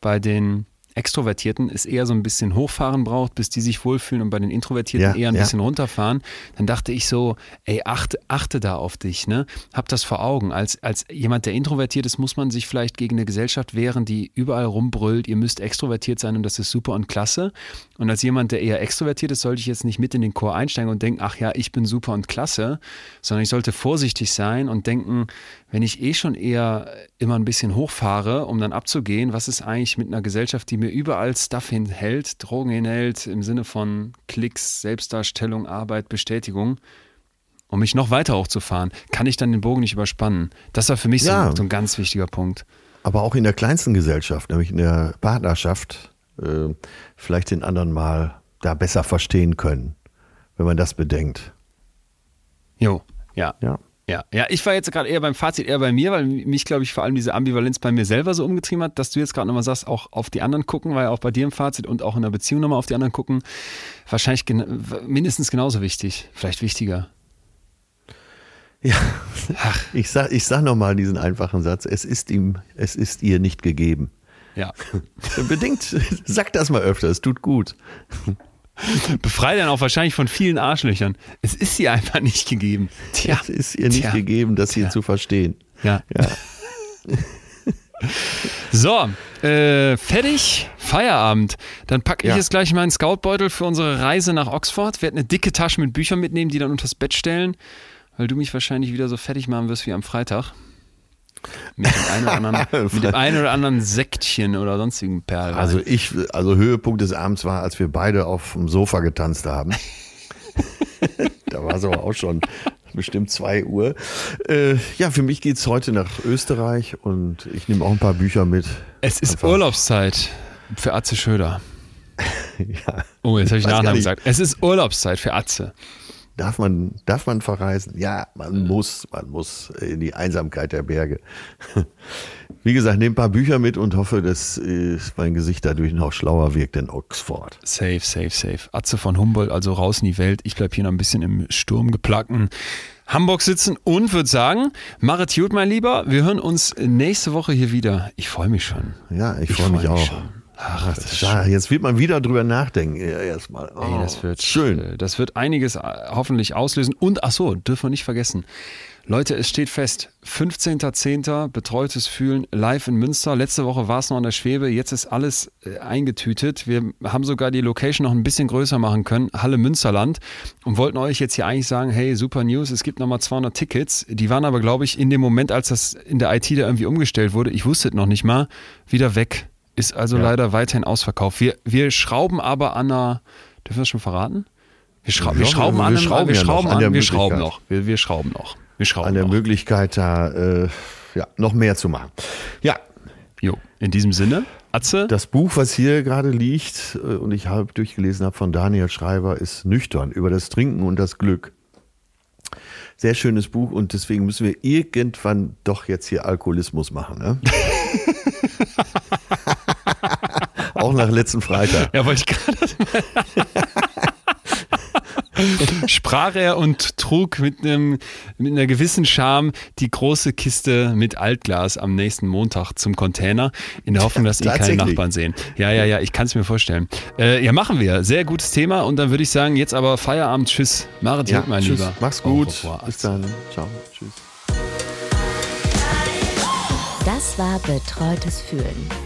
bei den Extrovertierten es eher so ein bisschen hochfahren braucht, bis die sich wohlfühlen und bei den Introvertierten Ja, eher ein ja. bisschen runterfahren, dann dachte ich so, ey, achte, achte da auf dich, ne? Hab das vor Augen. Als, als jemand, der introvertiert ist, muss man sich vielleicht gegen eine Gesellschaft wehren, die überall rumbrüllt, ihr müsst extrovertiert sein und das ist super und klasse. Und als jemand, der eher extrovertiert ist, sollte ich jetzt nicht mit in den Chor einsteigen und denken, ach ja, ich bin super und klasse, sondern ich sollte vorsichtig sein und denken, wenn ich eh schon eher immer ein bisschen hochfahre, um dann abzugehen, was ist eigentlich mit einer Gesellschaft, die mir überall Stuff hinhält, Drogen hinhält, im Sinne von Klicks, Selbstdarstellung, Arbeit, Bestätigung, um mich noch weiter hochzufahren, kann ich dann den Bogen nicht überspannen. Das war für mich so, Ja. ein, so ein ganz wichtiger Punkt. Aber auch in der kleinsten Gesellschaft, nämlich in der Partnerschaft, äh, vielleicht den anderen mal da besser verstehen können, wenn man das bedenkt. Jo, ja. Ja. Ja, ja, ich war jetzt gerade eher beim Fazit, eher bei mir, weil mich, glaube ich, vor allem diese Ambivalenz bei mir selber so umgetrieben hat, dass du jetzt gerade nochmal sagst, auch auf die anderen gucken, ja auch bei dir im Fazit und auch in der Beziehung nochmal auf die anderen gucken, wahrscheinlich gen mindestens genauso wichtig, vielleicht wichtiger. Ja, ich sag, ich sag nochmal diesen einfachen Satz. Es ist ihm, es ist ihr nicht gegeben. Ja. Bedingt, sag das mal öfter, es tut gut. Befreit dann auch wahrscheinlich von vielen Arschlöchern. Es ist sie einfach nicht gegeben. Tja. Es ist ihr nicht Tja. gegeben, das hier Tja. zu verstehen. Ja. Ja. So, äh, fertig, Feierabend. Dann packe ich Ja. jetzt gleich meinen Scoutbeutel für unsere Reise nach Oxford, werde eine dicke Tasche mit Büchern mitnehmen, die dann unters Bett stellen, weil du mich wahrscheinlich wieder so fertig machen wirst wie am Freitag. Mit dem einen oder anderen, mit dem einen oder anderen Sektchen oder sonstigen Perl. Also ich, also Höhepunkt des Abends war, als wir beide auf dem Sofa getanzt haben. da war es aber auch schon bestimmt zwei Uhr. Äh, ja, für mich geht's heute nach Österreich und ich nehme auch ein paar Bücher mit. es ist Einfach- Urlaubszeit für Atze Schröder. Ja. Oh, jetzt habe ich Nachnamen gesagt. Es ist Urlaubszeit für Atze. Darf man, darf man verreisen? Ja, man muss, man muss in die Einsamkeit der Berge. Wie gesagt, nehme ein paar Bücher mit und hoffe, dass äh, mein Gesicht dadurch noch schlauer wirkt in Oxford. Safe, safe, safe. Atze von Humboldt, also raus in die Welt. Ich bleib hier noch ein bisschen im sturmgeplagten Hamburg sitzen und würde sagen, machet gut, mein Lieber. Wir hören uns nächste Woche hier wieder. Ich freue mich schon. Ja, ich, freue mich freu auch. schon. Ach, das ist Ja, jetzt wird man wieder drüber nachdenken. Ja, erstmal. Oh, Ey, das wird schön. äh, Das wird einiges äh, hoffentlich auslösen. Und ach so, dürfen wir nicht vergessen. Leute, es steht fest. 15.10. betreutes Fühlen live in Münster. Letzte Woche war es noch an der Schwebe. Jetzt ist alles äh, eingetütet. Wir haben sogar die Location noch ein bisschen größer machen können. Halle Münsterland. Und wollten euch jetzt hier eigentlich sagen, hey, super News, es gibt nochmal 200 Tickets. Die waren aber, glaube ich, in dem Moment, als das in der IT da irgendwie umgestellt wurde, ich wusste es noch nicht mal, wieder weg. Ist also Ja. leider weiterhin ausverkauft. Wir, wir schrauben aber an einer, dürfen wir das schon verraten? Wir, schrau wir schrauben an, wir schrauben, wir schrauben an, wir schrauben noch. Wir, wir schrauben noch. Wir schrauben an der noch. Möglichkeit, da äh, ja, noch mehr zu machen. Ja. Jo, in diesem Sinne, Atze. Das Buch, was hier gerade liegt äh, und ich halb durchgelesen habe von Daniel Schreiber, ist nüchtern über das Trinken und das Glück. Sehr schönes Buch und deswegen müssen wir irgendwann doch jetzt hier Alkoholismus machen. Ne? Auch nach letzten Freitag. Ja, wollte ich gerade. sprach er und trug mit, einem, mit einer gewissen Scham die große Kiste mit Altglas am nächsten Montag zum Container, in der Hoffnung, dass ihn keine Nachbarn sehen. Ja, ja, ja, ich kann es mir vorstellen. Äh, ja, machen wir. Sehr gutes Thema und dann würde ich sagen, jetzt aber Feierabend. Tschüss. Marit ja, mein tschüss. Lieber. Mach's gut. Bis dann. Ciao. Tschüss. Das war Betreutes Fühlen.